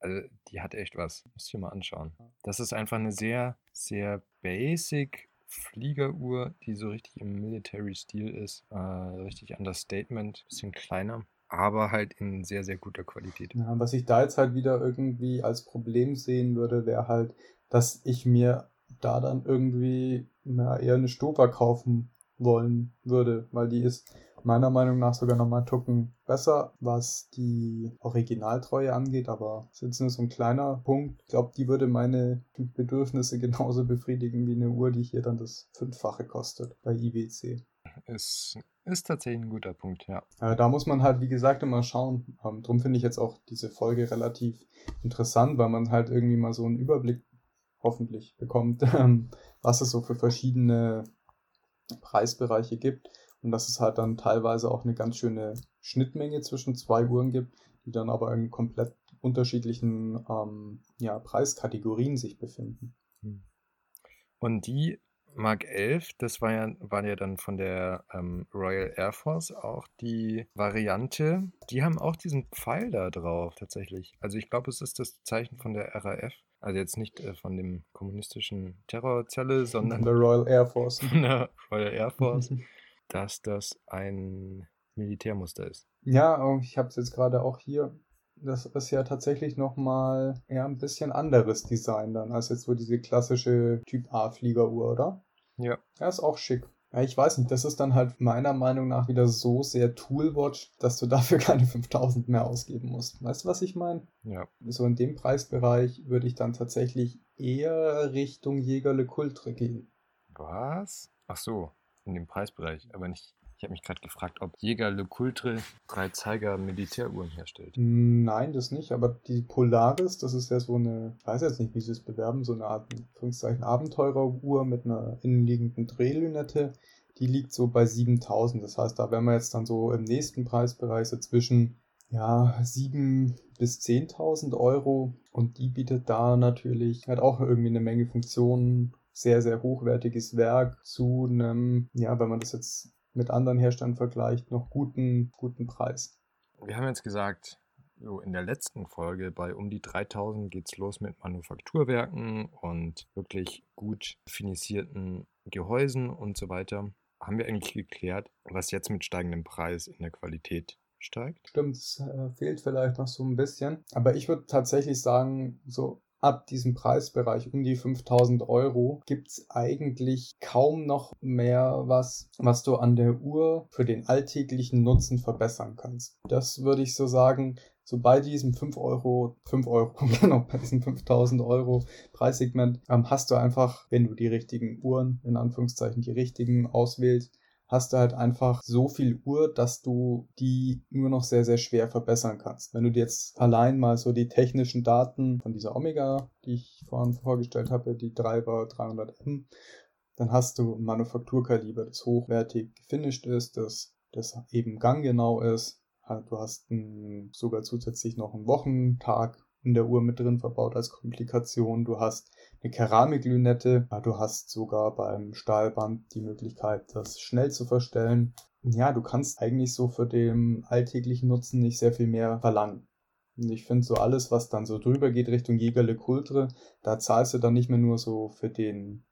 also die hat echt was. Du dir mal anschauen. Das ist einfach eine sehr, sehr basic Fliegeruhr, die so richtig im Military-Stil ist. Äh, richtig Understatement, bisschen kleiner, aber halt in sehr, sehr guter Qualität. Ja, was ich da jetzt halt wieder irgendwie als Problem sehen würde, wäre halt, dass ich mir da dann irgendwie na, eher eine Stopa kaufen wollen würde, weil die ist meiner Meinung nach sogar nochmal einen Tucken besser, was die Originaltreue angeht, aber das ist jetzt nur so ein kleiner Punkt. Ich glaube, die würde meine Bedürfnisse genauso befriedigen wie eine Uhr, die hier dann das Fünffache kostet bei IWC. Ist, ist tatsächlich ein guter Punkt, ja. Äh, da muss man halt, wie gesagt, immer schauen. Ähm, drum finde ich jetzt auch diese Folge relativ interessant, weil man halt irgendwie mal so einen Überblick hoffentlich bekommt, ähm, was es so für verschiedene Preisbereiche gibt und dass es halt dann teilweise auch eine ganz schöne Schnittmenge zwischen zwei Uhren gibt, die dann aber in komplett unterschiedlichen ähm, ja, Preiskategorien sich befinden. Und die Mark 11, das war ja, war ja dann von der ähm, Royal Air Force auch die Variante. Die haben auch diesen Pfeil da drauf, tatsächlich. Also ich glaube, es ist das Zeichen von der RAF. Also jetzt nicht äh, von dem kommunistischen Terrorzelle, Von sondern der Royal Air Force. von der Royal Air Force, dass das ein Militärmuster ist. Ja, ich habe es jetzt gerade auch hier. Das ist ja tatsächlich nochmal eher ein bisschen anderes Design dann, als jetzt so diese klassische Typ A-Fliegeruhr, oder? Ja. Ja, ist auch schick. Ja, ich weiß nicht, das ist dann halt meiner Meinung nach wieder so sehr Toolwatch, dass du dafür keine 5000 mehr ausgeben musst. Weißt du, was ich meine? Ja. So in dem Preisbereich würde ich dann tatsächlich eher Richtung Jägerle Kultre gehen. Was? Ach so, in dem Preisbereich, aber nicht. Ich habe mich gerade gefragt, ob Jäger Le Coultre drei Zeiger Militäruhren herstellt. Nein, das nicht, aber die Polaris, das ist ja so eine, ich weiß jetzt nicht, wie sie es bewerben, so eine Art, Abenteureruhr mit einer innenliegenden Drehlünette, die liegt so bei 7000. Das heißt, da wären wir jetzt dann so im nächsten Preisbereich so zwischen, ja, 7 bis 10.000 Euro und die bietet da natürlich halt auch irgendwie eine Menge Funktionen, sehr, sehr hochwertiges Werk zu einem, ja, wenn man das jetzt mit anderen Herstellern vergleicht, noch guten, guten Preis. Wir haben jetzt gesagt, so in der letzten Folge bei um die 3000 geht's los mit Manufakturwerken und wirklich gut finisierten Gehäusen und so weiter. Haben wir eigentlich geklärt, was jetzt mit steigendem Preis in der Qualität steigt? Stimmt, es äh, fehlt vielleicht noch so ein bisschen. Aber ich würde tatsächlich sagen, so ab diesem Preisbereich um die 5000 Euro gibt's eigentlich kaum noch mehr was, was du an der Uhr für den alltäglichen Nutzen verbessern kannst. Das würde ich so sagen. So bei diesem 5 Euro, 5 Euro, genau, bei diesem 5000 Euro Preissegment ähm, hast du einfach, wenn du die richtigen Uhren, in Anführungszeichen die richtigen auswählst, hast du halt einfach so viel Uhr, dass du die nur noch sehr, sehr schwer verbessern kannst. Wenn du dir jetzt allein mal so die technischen Daten von dieser Omega, die ich vorhin vorgestellt habe, die Driver 300M, dann hast du ein Manufakturkaliber, das hochwertig gefinisht ist, das, das eben ganggenau ist. Du hast ein, sogar zusätzlich noch einen Wochentag in der Uhr mit drin verbaut als Komplikation. Du hast eine Keramiklünette. Du hast sogar beim Stahlband die Möglichkeit, das schnell zu verstellen. Ja, du kannst eigentlich so für den alltäglichen Nutzen nicht sehr viel mehr verlangen. Und ich finde so alles, was dann so drüber geht Richtung Jägerle Kultre, da zahlst du dann nicht mehr nur so für den,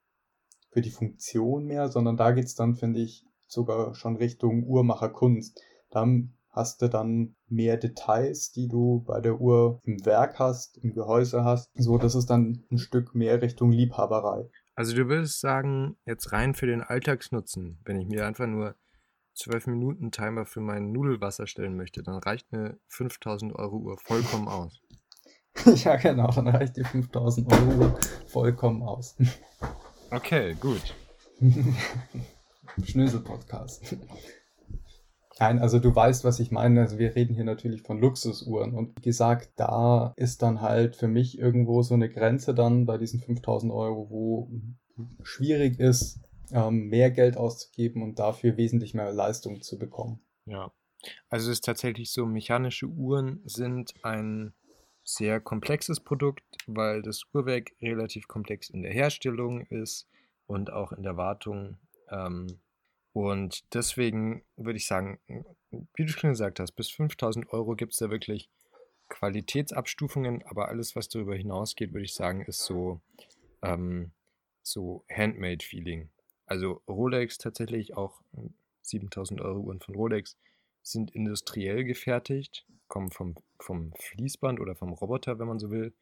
für die Funktion mehr, sondern da geht's dann, finde ich, sogar schon Richtung Uhrmacherkunst. Dann hast du dann mehr Details, die du bei der Uhr im Werk hast, im Gehäuse hast. So, das ist dann ein Stück mehr Richtung Liebhaberei. Also du würdest sagen, jetzt rein für den Alltagsnutzen, wenn ich mir einfach nur 12 Minuten Timer für mein Nudelwasser stellen möchte, dann reicht eine 5000 Euro Uhr vollkommen aus. ja, genau, dann reicht die 5000 Euro Uhr vollkommen aus. Okay, gut. Schnösel-Podcast. Nein, also du weißt, was ich meine. Also wir reden hier natürlich von Luxusuhren. Und wie gesagt, da ist dann halt für mich irgendwo so eine Grenze dann bei diesen 5000 Euro, wo schwierig ist, ähm, mehr Geld auszugeben und dafür wesentlich mehr Leistung zu bekommen. Ja, also es ist tatsächlich so, mechanische Uhren sind ein sehr komplexes Produkt, weil das Uhrwerk relativ komplex in der Herstellung ist und auch in der Wartung. Ähm, und deswegen würde ich sagen, wie du schon gesagt hast, bis 5000 Euro gibt es da wirklich Qualitätsabstufungen, aber alles, was darüber hinausgeht, würde ich sagen, ist so, ähm, so Handmade-Feeling. Also Rolex tatsächlich auch 7000 Euro Uhren von Rolex sind industriell gefertigt, kommen vom, vom Fließband oder vom Roboter, wenn man so will.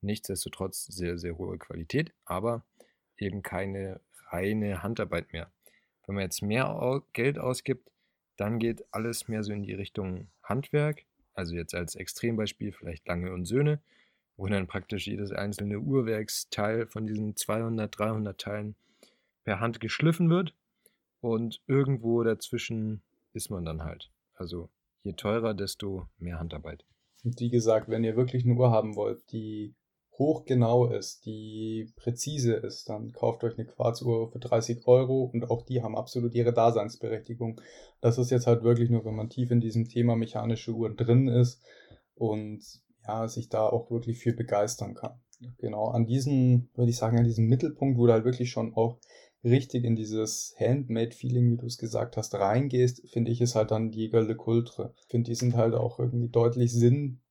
Nichtsdestotrotz sehr, sehr hohe Qualität, aber eben keine reine Handarbeit mehr. Wenn man jetzt mehr Geld ausgibt, dann geht alles mehr so in die Richtung Handwerk. Also jetzt als Extrembeispiel vielleicht Lange und Söhne, wo dann praktisch jedes einzelne Uhrwerksteil von diesen 200, 300 Teilen per Hand geschliffen wird. Und irgendwo dazwischen ist man dann halt. Also je teurer, desto mehr Handarbeit. Und wie gesagt, wenn ihr wirklich eine Uhr haben wollt, die hochgenau ist, die präzise ist, dann kauft euch eine Quarzuhr für 30 Euro und auch die haben absolut ihre Daseinsberechtigung. Das ist jetzt halt wirklich nur, wenn man tief in diesem Thema mechanische Uhren drin ist und ja, sich da auch wirklich viel begeistern kann. Genau, an diesem, würde ich sagen, an diesem Mittelpunkt, wo du halt wirklich schon auch richtig in dieses Handmade-Feeling, wie du es gesagt hast, reingehst, finde ich, ist halt dann die Jägerle Kultre. Ich finde, die sind halt auch irgendwie deutlich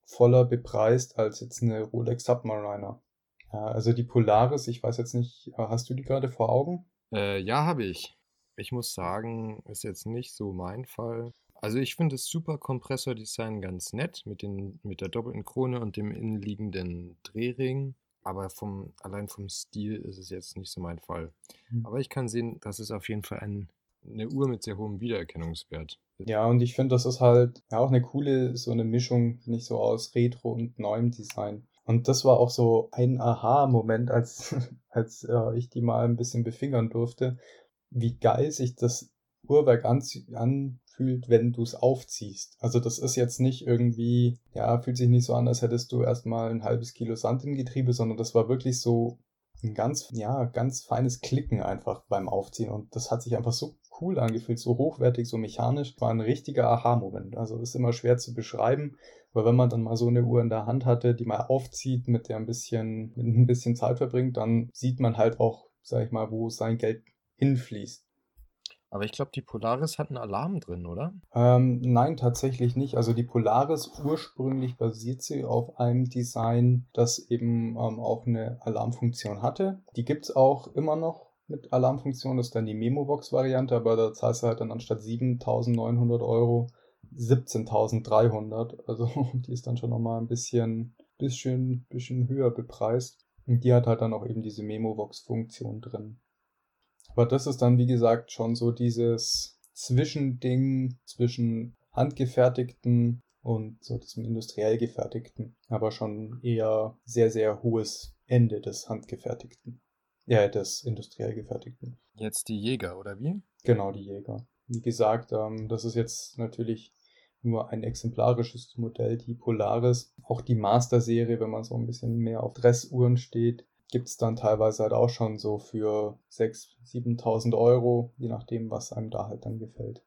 sinnvoller bepreist als jetzt eine Rolex Submariner. Ja, also die Polaris, ich weiß jetzt nicht, hast du die gerade vor Augen? Äh, ja, habe ich. Ich muss sagen, ist jetzt nicht so mein Fall. Also ich finde das Super Kompressor-Design ganz nett mit, den, mit der doppelten Krone und dem innenliegenden Drehring. Aber vom, allein vom Stil ist es jetzt nicht so mein Fall. Mhm. Aber ich kann sehen, das ist auf jeden Fall ein, eine Uhr mit sehr hohem Wiedererkennungswert. Ja, und ich finde, das ist halt ja auch eine coole, so eine Mischung, nicht so aus Retro und neuem Design. Und das war auch so ein Aha-Moment, als, als äh, ich die mal ein bisschen befingern durfte, wie geil sich das Uhrwerk an, anfühlt, wenn du es aufziehst. Also das ist jetzt nicht irgendwie, ja, fühlt sich nicht so an, als hättest du erstmal ein halbes Kilo Sand im Getriebe, sondern das war wirklich so ein ganz, ja, ganz feines Klicken einfach beim Aufziehen. Und das hat sich einfach so cool angefühlt, so hochwertig, so mechanisch. War ein richtiger Aha-Moment. Also ist immer schwer zu beschreiben, weil wenn man dann mal so eine Uhr in der Hand hatte, die mal aufzieht, mit der ein bisschen, ein bisschen Zeit verbringt, dann sieht man halt auch, sag ich mal, wo sein Geld hinfließt. Aber ich glaube, die Polaris hat einen Alarm drin, oder? Ähm, nein, tatsächlich nicht. Also die Polaris ursprünglich basiert sie auf einem Design, das eben ähm, auch eine Alarmfunktion hatte. Die gibt es auch immer noch mit Alarmfunktion. Das ist dann die Memobox-Variante, aber da zahlst du halt dann anstatt 7.900 Euro 17.300. Also die ist dann schon nochmal ein bisschen, bisschen, bisschen höher bepreist. Und die hat halt dann auch eben diese Memobox-Funktion drin. Aber das ist dann, wie gesagt, schon so dieses Zwischending zwischen handgefertigten und so diesem industriell gefertigten, aber schon eher sehr, sehr hohes Ende des handgefertigten. Ja, des industriell gefertigten. Jetzt die Jäger, oder wie? Genau, die Jäger. Wie gesagt, ähm, das ist jetzt natürlich nur ein exemplarisches Modell, die Polaris. Auch die Master-Serie, wenn man so ein bisschen mehr auf Dressuhren steht, gibt es dann teilweise halt auch schon so für 6.000, 7.000 Euro, je nachdem, was einem da halt dann gefällt.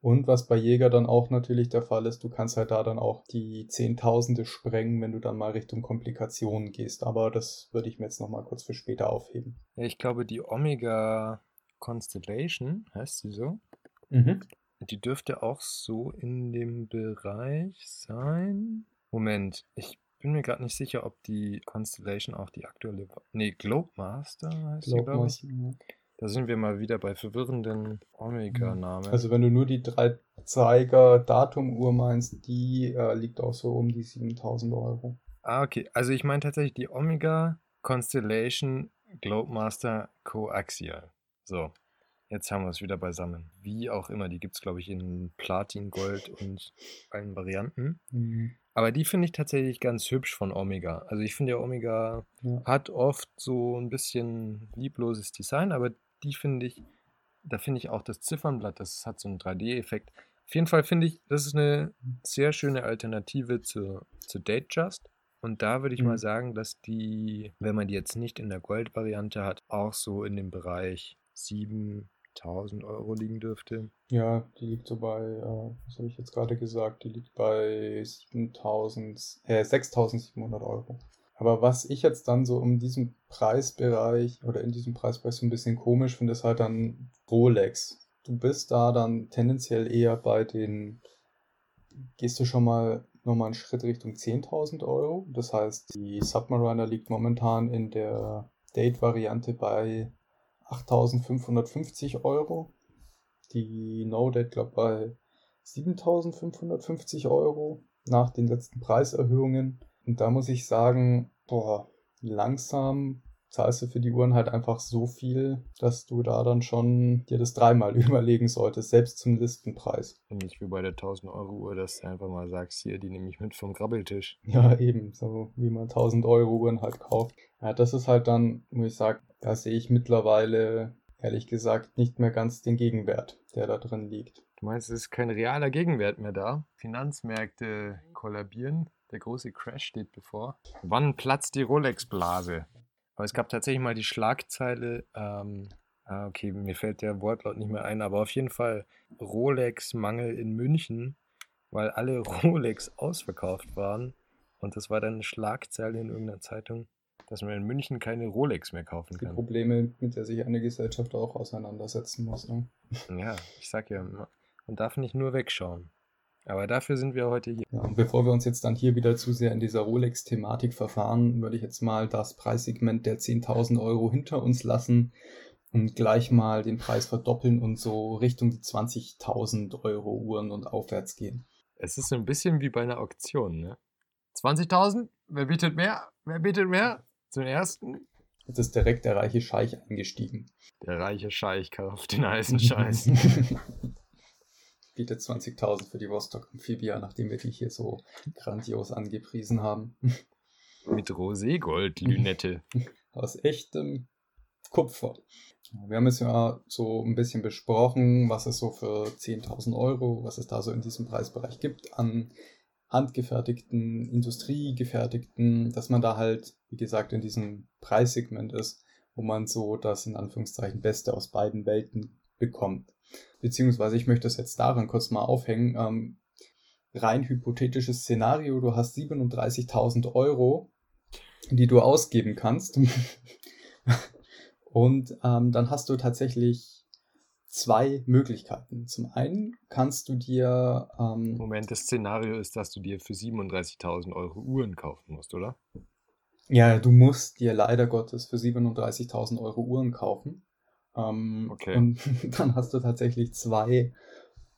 Und was bei Jäger dann auch natürlich der Fall ist, du kannst halt da dann auch die Zehntausende sprengen, wenn du dann mal Richtung Komplikationen gehst. Aber das würde ich mir jetzt nochmal kurz für später aufheben. Ja, ich glaube, die Omega Constellation, heißt sie so? Mhm. Die dürfte auch so in dem Bereich sein. Moment, ich bin mir gerade nicht sicher, ob die Constellation auch die aktuelle. Nee, Globemaster heißt sie, glaube ich. ja. Da sind wir mal wieder bei verwirrenden Omega-Namen. Also wenn du nur die drei Zeiger Datumuhr meinst, die äh, liegt auch so um die 7000 Euro. ah, okay. Also ich meine tatsächlich die Omega Constellation Globemaster Coaxial. So, jetzt haben wir es wieder beisammen. Wie auch immer, die gibt es, glaube ich, in Platin, Gold und allen Varianten. Mhm. Aber die finde ich tatsächlich ganz hübsch von Omega. Also ich finde ja Omega Ja. hat oft so ein bisschen liebloses Design, aber die finde ich, da finde ich auch das Ziffernblatt, das hat so einen 3D-Effekt. Auf jeden Fall finde ich, das ist eine sehr schöne Alternative zu, zu Datejust. Und da würde ich Mhm. mal sagen, dass die, wenn man die jetzt nicht in der Gold-Variante hat, auch so in dem Bereich 7000 Euro liegen dürfte. Ja, die liegt so bei, äh, was habe ich jetzt gerade gesagt, die liegt bei 7000, äh, 6700 Euro. Aber was ich jetzt dann so um diesen Preisbereich oder in diesem Preisbereich so ein bisschen komisch finde, ist halt dann Rolex. Du bist da dann tendenziell eher bei den, gehst du schon mal nochmal einen Schritt Richtung 10.000 Euro. Das heißt, die Submariner liegt momentan in der Date-Variante bei 8.550 Euro. Die No-Date, glaube bei 7.550 Euro nach den letzten Preiserhöhungen. Und da muss ich sagen, boah, langsam zahlst du für die Uhren halt einfach so viel, dass du da dann schon dir das dreimal überlegen solltest, selbst zum Listenpreis. Nicht wie bei der 1000 Euro Uhr, dass du einfach mal sagst, hier, die nehme ich mit vom Grabbeltisch. Ja, eben, so wie man 1000 Euro Uhren halt kauft. Ja, das ist halt dann, muss ich sagen, da sehe ich mittlerweile, ehrlich gesagt, nicht mehr ganz den Gegenwert, der da drin liegt. Du meinst, es ist kein realer Gegenwert mehr da? Finanzmärkte kollabieren, der große Crash steht bevor. Wann platzt die Rolex-Blase? Aber es gab tatsächlich mal die Schlagzeile, ähm, ah, okay, mir fällt der Wortlaut nicht mehr ein, aber auf jeden Fall Rolex-Mangel in München, weil alle Rolex ausverkauft waren. Und das war dann eine Schlagzeile in irgendeiner Zeitung, dass man in München keine Rolex mehr kaufen Die kann. Probleme, mit der sich eine Gesellschaft auch auseinandersetzen muss. Ne? Ja, ich sag ja, man darf nicht nur wegschauen. Aber dafür sind wir heute hier. Ja, und bevor wir uns jetzt dann hier wieder zu sehr in dieser Rolex-Thematik verfahren, würde ich jetzt mal das Preissegment der 10.000 Euro hinter uns lassen und gleich mal den Preis verdoppeln und so Richtung die 20.000 Euro Uhren und aufwärts gehen. Es ist so ein bisschen wie bei einer Auktion, ne? 20.000? Wer bietet mehr? Wer bietet mehr? Zum ersten? Jetzt ist direkt der reiche Scheich eingestiegen. Der reiche Scheich kauft den heißen Scheiß. Bietet 20.000 für die Vostok Amphibia, nachdem wir die hier so grandios angepriesen haben. Mit Roségold-Lünette. Aus echtem Kupfer. Wir haben jetzt ja so ein bisschen besprochen, was es so für 10.000 Euro, was es da so in diesem Preisbereich gibt an handgefertigten, industriegefertigten, dass man da halt, wie gesagt, in diesem Preissegment ist, wo man so das in Anführungszeichen Beste aus beiden Welten bekommt. Beziehungsweise ich möchte das jetzt daran kurz mal aufhängen. Ähm, rein hypothetisches Szenario, du hast 37.000 Euro, die du ausgeben kannst. Und ähm, dann hast du tatsächlich zwei Möglichkeiten. Zum einen kannst du dir ähm, Moment, das Szenario ist, dass du dir für 37.000 Euro Uhren kaufen musst, oder? Ja, du musst dir leider Gottes für 37.000 Euro Uhren kaufen. Ähm, Okay. Und dann hast du tatsächlich zwei,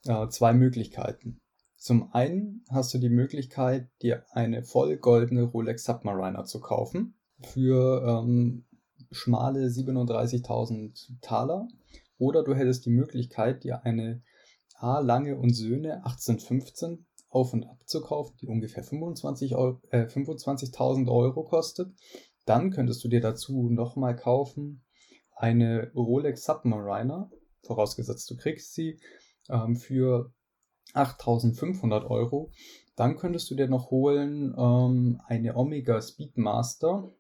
äh, zwei Möglichkeiten. Zum einen hast du die Möglichkeit, dir eine voll goldene Rolex Submariner zu kaufen für ähm, schmale 37.000 Taler. Oder du hättest die Möglichkeit, dir eine A. Lange und Söhne 1815 auf und ab zu kaufen, die ungefähr 25 Euro, äh, 25.000 Euro kostet. Dann könntest du dir dazu nochmal kaufen eine Rolex Submariner, vorausgesetzt du kriegst sie, ähm, für 8.500 Euro. Dann könntest du dir noch holen ähm, eine Omega Speedmaster,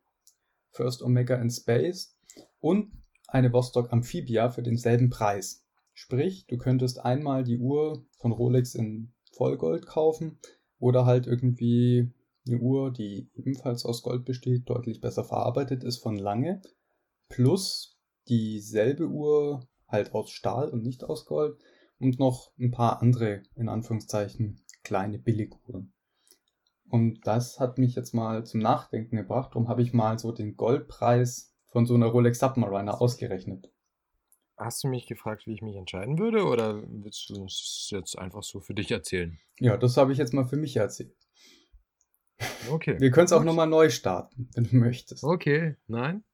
First Omega in Space und eine Vostok Amphibia für denselben Preis. Sprich, du könntest einmal die Uhr von Rolex in Vollgold kaufen oder halt irgendwie eine Uhr, die ebenfalls aus Gold besteht, deutlich besser verarbeitet ist von Lange, plus dieselbe Uhr halt aus Stahl und nicht aus Gold und noch ein paar andere, in Anführungszeichen, kleine Billiguhren. Und das hat mich jetzt mal zum Nachdenken gebracht. Darum habe ich mal so den Goldpreis von so einer Rolex Submariner ausgerechnet. Hast du mich gefragt, wie ich mich entscheiden würde, oder willst du es jetzt einfach so für dich erzählen? Ja, das habe ich jetzt mal für mich erzählt. Okay. Wir können es auch nochmal neu starten, wenn du möchtest. Okay, nein.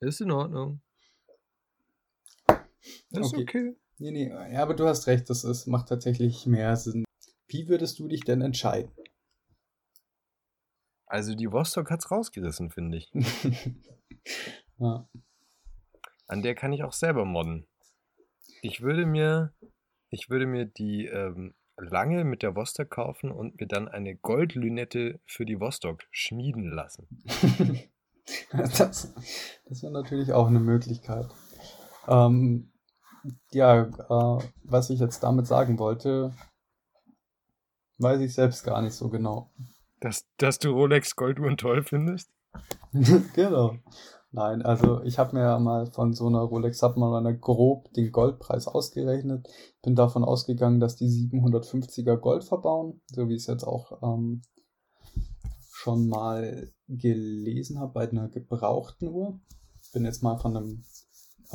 Ist in Ordnung. Ist okay. okay. Nee, nee, ja, aber du hast recht, das ist, macht tatsächlich mehr Sinn. Wie würdest du dich denn entscheiden? Also die Vostok hat's rausgerissen, finde ich. ja. An der kann ich auch selber modden. Ich würde mir, ich würde mir die ähm, lange mit der Vostok kaufen und mir dann eine Goldlünette für die Vostok schmieden lassen. das das wäre natürlich auch eine Möglichkeit. Ähm, ja, äh, was ich jetzt damit sagen wollte, weiß ich selbst gar nicht so genau. Dass, dass du Rolex Golduhren toll findest? genau. Nein, also ich habe mir mal von so einer Rolex Submariner grob den Goldpreis ausgerechnet. Bin davon ausgegangen, dass die 750er Gold verbauen, so wie ich es jetzt auch ähm, schon mal gelesen habe bei einer gebrauchten Uhr. Bin jetzt mal von einem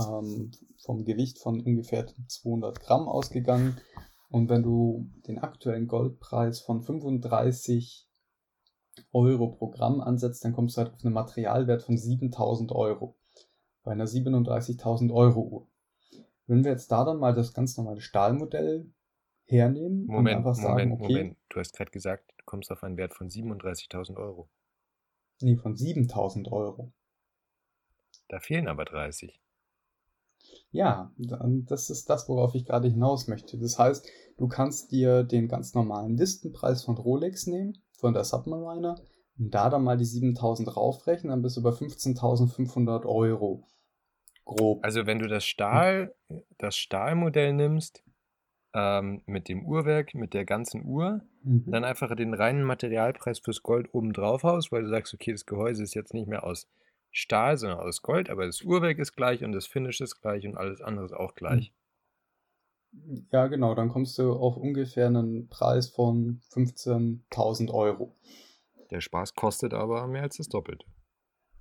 ähm, vom Gewicht von ungefähr 200 Gramm ausgegangen. Und wenn du den aktuellen Goldpreis von 35 Euro pro Gramm ansetzt, dann kommst du halt auf einen Materialwert von 7000 Euro. Bei einer 37.000 Euro Uhr. Wenn wir jetzt da dann mal das ganz normale Stahlmodell hernehmen Moment, und einfach sagen, Moment, okay. Moment, du hast gerade gesagt, du kommst auf einen Wert von 37.000 Euro. Nee, von 7000 Euro. Da fehlen aber 30. Ja, das ist das, worauf ich gerade hinaus möchte. Das heißt, du kannst dir den ganz normalen Listenpreis von Rolex nehmen von der Submariner und da dann mal die 7000 raufrechnen, dann bist du bei 15.500 Euro. Grob. Also wenn du das Stahl, das Stahlmodell nimmst, ähm, mit dem Uhrwerk, mit der ganzen Uhr, mhm. dann einfach den reinen Materialpreis fürs Gold oben drauf haust, weil du sagst, okay, das Gehäuse ist jetzt nicht mehr aus Stahl, sondern aus Gold, aber das Uhrwerk ist gleich und das Finish ist gleich und alles andere ist auch gleich. Ja, genau, dann kommst du auf ungefähr einen Preis von 15.000 Euro. Der Spaß kostet aber mehr als das Doppelte.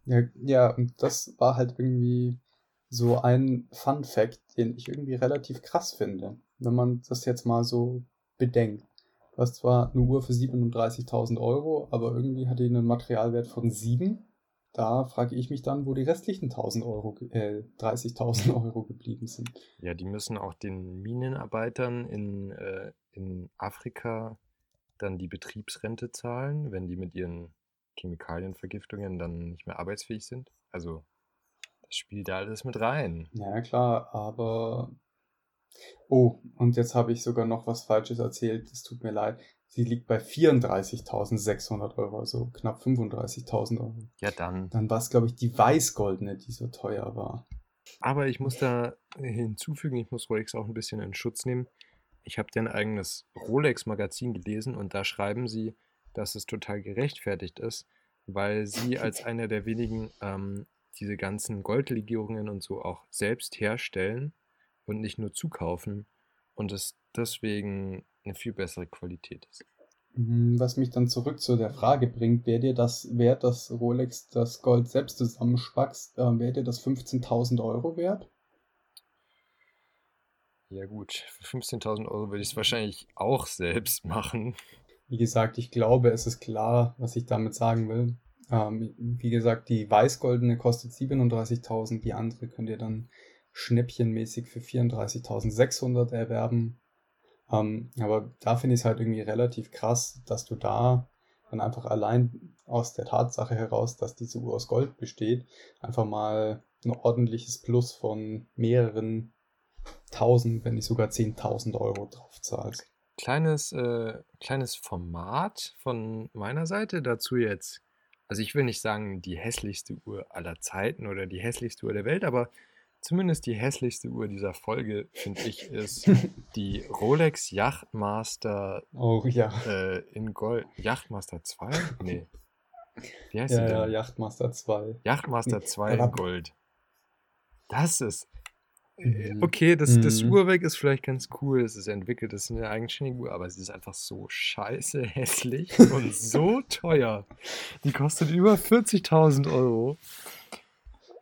Ja, ja, und das war halt irgendwie so ein Fun Fact, den ich irgendwie relativ krass finde, wenn man das jetzt mal so bedenkt. Du hast zwar eine Uhr für 37.000 Euro, aber irgendwie hat die einen Materialwert von 7 da frage ich mich dann, wo die restlichen 1000 Euro, äh, 30.000 Euro geblieben sind. Ja, die müssen auch den Minenarbeitern in, äh, in Afrika dann die Betriebsrente zahlen, wenn die mit ihren Chemikalienvergiftungen dann nicht mehr arbeitsfähig sind. Also das spielt da alles mit rein. Ja, klar, aber. Oh, und jetzt habe ich sogar noch was Falsches erzählt. Es tut mir leid. Sie liegt bei 34.600 Euro, also knapp 35.000 Euro. Ja, dann. Dann war es, glaube ich, die weißgoldene, die so teuer war. Aber ich muss da hinzufügen, ich muss Rolex auch ein bisschen in Schutz nehmen. Ich habe dein eigenes Rolex-Magazin gelesen und da schreiben sie, dass es total gerechtfertigt ist, weil sie als einer der wenigen ähm, diese ganzen Goldlegierungen und so auch selbst herstellen und nicht nur zukaufen und es deswegen eine viel bessere Qualität ist. Mhm, was mich dann zurück zu der Frage bringt, wäre dir das wert, dass Rolex das Gold selbst zusammenspackst, äh, wäre dir das 15.000 Euro wert? Ja gut, für 15.000 Euro würde ich es wahrscheinlich auch selbst machen. Wie gesagt, ich glaube, es ist klar, was ich damit sagen will. Ähm, wie gesagt, die weißgoldene kostet 37.000, die andere könnt ihr dann schnäppchenmäßig für 34.600 erwerben. Ähm, aber da finde ich es halt irgendwie relativ krass, dass du da dann einfach allein aus der Tatsache heraus, dass diese Uhr aus Gold besteht, einfach mal ein ordentliches Plus von mehreren tausend, wenn nicht sogar zehntausend Euro drauf zahlst. Kleines, äh, kleines Format von meiner Seite dazu jetzt. Also ich will nicht sagen die hässlichste Uhr aller Zeiten oder die hässlichste Uhr der Welt, aber Zumindest die hässlichste Uhr dieser Folge, finde ich, ist die Rolex Yachtmaster Oh ja. äh, in Gold. Yachtmaster 2? Nee. Wie heißt Ja, die ja? Yachtmaster 2. Yachtmaster Nee, 2 in Gold. Das ist. äh, Mhm. Okay, das, das Mhm. Uhrwerk ist vielleicht ganz cool, es ist entwickelt, das ist eine eigenständige Uhr, aber sie ist einfach so scheiße hässlich und so teuer. Die kostet über 40.000 Euro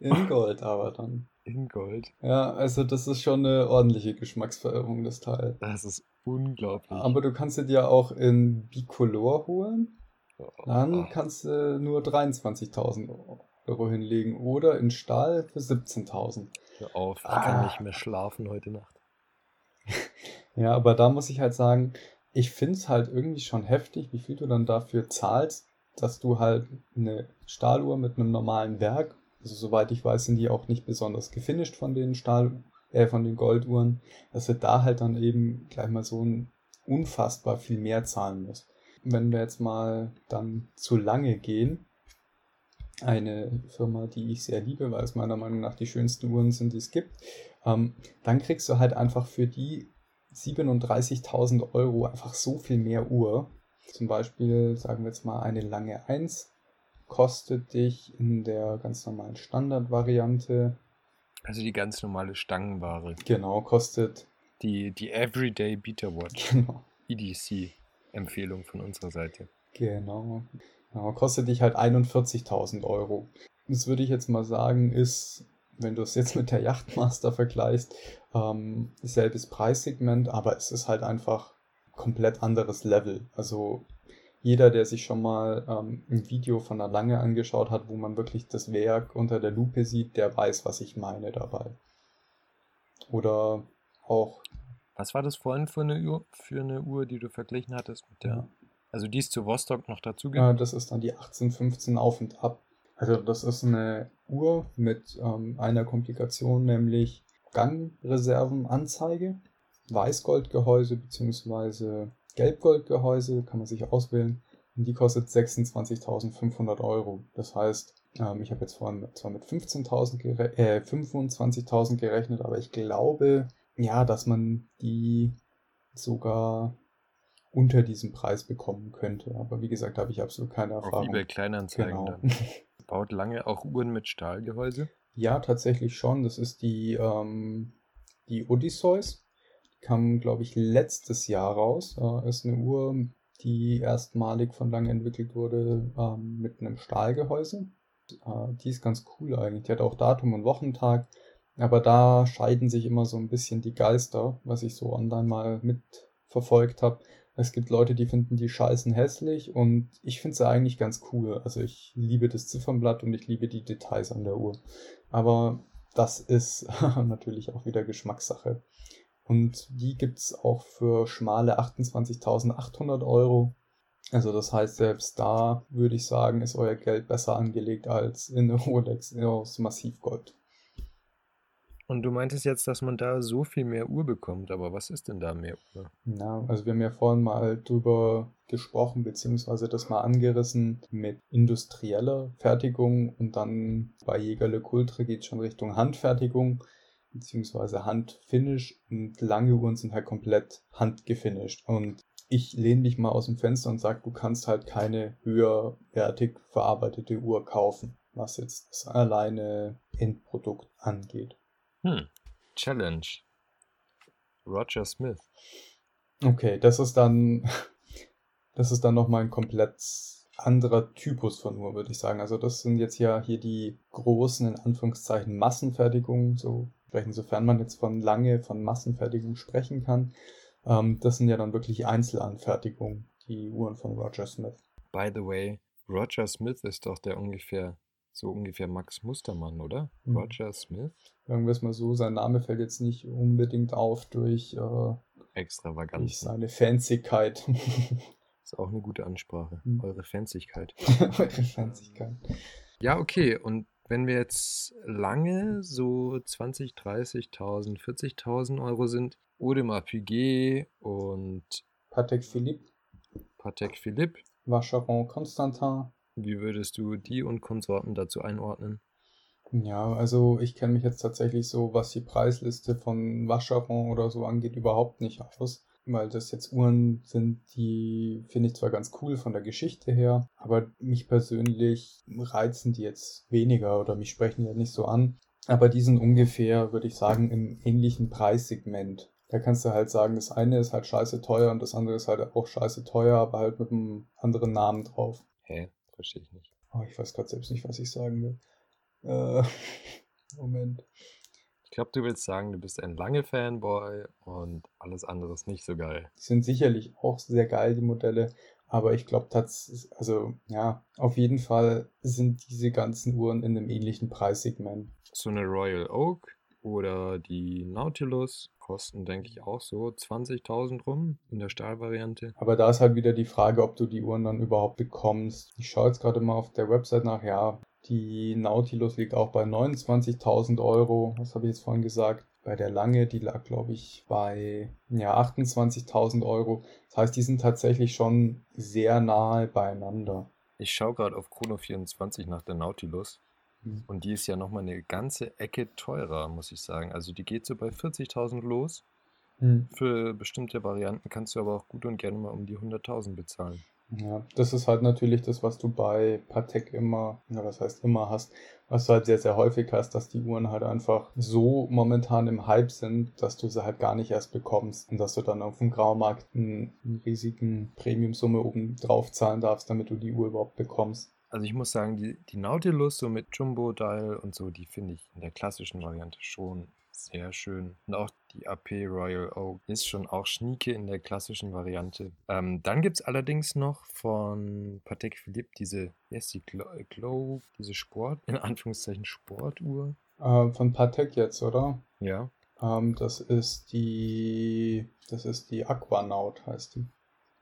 In Gold aber dann. In Gold. Ja, also das ist schon eine ordentliche Geschmacksverirrung, das Teil. Das ist unglaublich. Aber du kannst dir auch in Bicolor holen. Dann Oh. kannst du nur 23.000 Euro hinlegen. Oder in Stahl für 17.000. Hör auf, ich Ah. kann nicht mehr schlafen heute Nacht. Ja, aber da muss ich halt sagen, ich finde es halt irgendwie schon heftig, wie viel du dann dafür zahlst, dass du halt eine Stahluhr mit einem normalen Werk, also soweit ich weiß, sind die auch nicht besonders gefinisht von den Stahl, äh, von den Golduhren, dass du da halt dann eben gleich mal so ein unfassbar viel mehr zahlen musst. Wenn wir jetzt mal dann zu lange gehen, eine Firma, die ich sehr liebe, weil es meiner Meinung nach die schönsten Uhren sind, die es gibt, ähm, dann kriegst du halt einfach für die 37.000 Euro einfach so viel mehr Uhr. Zum Beispiel, sagen wir jetzt mal, eine lange 1 kostet dich in der ganz normalen Standardvariante, Also die ganz normale Stangenware. genau, kostet, Die, die Everyday Beater Watch. genau, EDC-Empfehlung von unserer Seite. genau, genau kostet dich halt 41.000 Euro. Das würde ich jetzt mal sagen, ist, wenn du es jetzt mit der Yachtmaster vergleichst, ähm, selbes Preissegment, aber es ist halt einfach komplett anderes Level. Also jeder, der sich schon mal ähm, ein Video von einer Lange angeschaut hat, wo man wirklich das Werk unter der Lupe sieht, der weiß, was ich meine dabei. Oder auch, Was war das vorhin für eine Uhr, für eine Uhr die du verglichen hattest mit der? Also die es zu Vostok noch dazu gibt? ja, das ist dann die 1815 auf und ab. Also das ist eine Uhr mit ähm, einer Komplikation, nämlich Gangreservenanzeige, Weißgoldgehäuse bzw. Gelbgoldgehäuse, kann man sich auswählen. Und die kostet 26.500 Euro. Das heißt, ähm, ich habe jetzt vorhin zwar mit 15.000 gere äh, 25.000 gerechnet, aber ich glaube, ja, dass man die sogar unter diesem Preis bekommen könnte. Aber wie gesagt, habe ich absolut keine Auf Erfahrung. eBay Kleinanzeigen Genau. dann. Baut lange auch Uhren mit Stahlgehäuse? Ja, tatsächlich schon. Das ist die, ähm, die Odysseus. Kam, glaube ich, letztes Jahr raus. Äh, ist eine Uhr, die erstmalig von Lange entwickelt wurde ähm, mit einem Stahlgehäuse. Äh, die ist ganz cool eigentlich. Die hat auch Datum und Wochentag. Aber da scheiden sich immer so ein bisschen die Geister, was ich so online mal mitverfolgt habe. Es gibt Leute, die finden die Scheißen hässlich und ich finde sie eigentlich ganz cool. Also ich liebe das Ziffernblatt und ich liebe die Details an der Uhr. Aber das ist natürlich auch wieder Geschmackssache. Und die gibt's auch für schmale 28.800 Euro. Also das heißt, selbst da würde ich sagen, ist euer Geld besser angelegt als in eine Rolex aus Massivgold. Und du meintest jetzt, dass man da so viel mehr Uhr bekommt, aber was ist denn da mehr Uhr? Ja, also wir haben ja vorhin mal drüber gesprochen, beziehungsweise das mal angerissen mit industrieller Fertigung und dann bei Jägerle Kultre geht schon Richtung Handfertigung, beziehungsweise Handfinish und lange Uhren sind halt komplett handgefinisht. Und ich lehne mich mal aus dem Fenster und sage, du kannst halt keine höherwertig verarbeitete Uhr kaufen, was jetzt das alleine Endprodukt angeht. Hm. Challenge. Roger Smith. Okay, das ist dann, das ist dann nochmal ein komplett anderer Typus von Uhr, würde ich sagen. Also das sind jetzt ja hier die großen, in Anführungszeichen, Massenfertigungen, so sprechen, sofern man jetzt von lange, von Massenfertigung sprechen kann. Ähm, das sind ja dann wirklich Einzelanfertigungen, die Uhren von Roger Smith. By the way, Roger Smith ist doch der ungefähr, so ungefähr Max Mustermann, oder? Mhm. Roger Smith? Sagen wir es mal so, sein Name fällt jetzt nicht unbedingt auf durch, äh, durch Extravaganz. seine Fanzigkeit. Ist auch eine gute Ansprache. Mhm. Eure Fanzigkeit. Eure Fanzigkeit. Ja, okay. Und wenn wir jetzt lange so 20, 30.000, 40.000 Euro sind, Audemars Piguet und Patek Philippe, Patek Philippe, Vacheron Constantin, wie würdest du die und Konsorten dazu einordnen? Ja, also ich kenne mich jetzt tatsächlich so, was die Preisliste von Vacheron oder so angeht, überhaupt nicht aus. Weil das jetzt Uhren sind, die finde ich zwar ganz cool von der Geschichte her, aber mich persönlich reizen die jetzt weniger oder mich sprechen ja nicht so an. Aber die sind ungefähr, würde ich sagen, im ähnlichen Preissegment. Da kannst du halt sagen, das eine ist halt scheiße teuer und das andere ist halt auch scheiße teuer, aber halt mit einem anderen Namen drauf. Hä? Verstehe ich nicht. Oh, ich weiß gerade selbst nicht, was ich sagen will. Äh, Moment. Ich glaube, du willst sagen, du bist ein lange Fanboy und alles andere ist nicht so geil. Die sind sicherlich auch sehr geil, die Modelle. Aber ich glaube, also ja, auf jeden Fall sind diese ganzen Uhren in einem ähnlichen Preissegment. So eine Royal Oak oder die Nautilus kosten, denke ich, auch so 20.000 rum in der Stahlvariante. Aber da ist halt wieder die Frage, ob du die Uhren dann überhaupt bekommst. Ich schaue jetzt gerade mal auf der Website nach, ja, die Nautilus liegt auch bei 29.000 Euro. Was habe ich jetzt vorhin gesagt? Bei der Lange, die lag, glaube ich, bei ja, 28.000 Euro. Das heißt, die sind tatsächlich schon sehr nahe beieinander. Ich schaue gerade auf Chrono24 nach der Nautilus. Mhm. Und die ist ja nochmal eine ganze Ecke teurer, muss ich sagen. Also die geht so bei 40.000 los. Mhm. Für bestimmte Varianten kannst du aber auch gut und gerne mal um die 100.000 bezahlen. Ja, das ist halt natürlich das, was du bei Patek immer, ja, was heißt immer hast, was du halt sehr, sehr häufig hast, dass die Uhren halt einfach so momentan im Hype sind, dass du sie halt gar nicht erst bekommst und dass du dann auf dem Graumarkt einen, einen riesigen Premiumsumme oben drauf zahlen darfst, damit du die Uhr überhaupt bekommst. Also ich muss sagen, die, die Nautilus so mit Jumbo-Dial und so, die finde ich in der klassischen Variante schon sehr schön. Und auch die AP Royal Oak ist schon auch schnieke in der klassischen Variante. Ähm, dann gibt es allerdings noch von Patek Philippe diese, wie heißt die, Glow, Glow, diese Sport, in Anführungszeichen Sportuhr. Äh, von Patek jetzt, oder? Ja. Ähm, das ist die, das ist die Aquanaut, heißt die.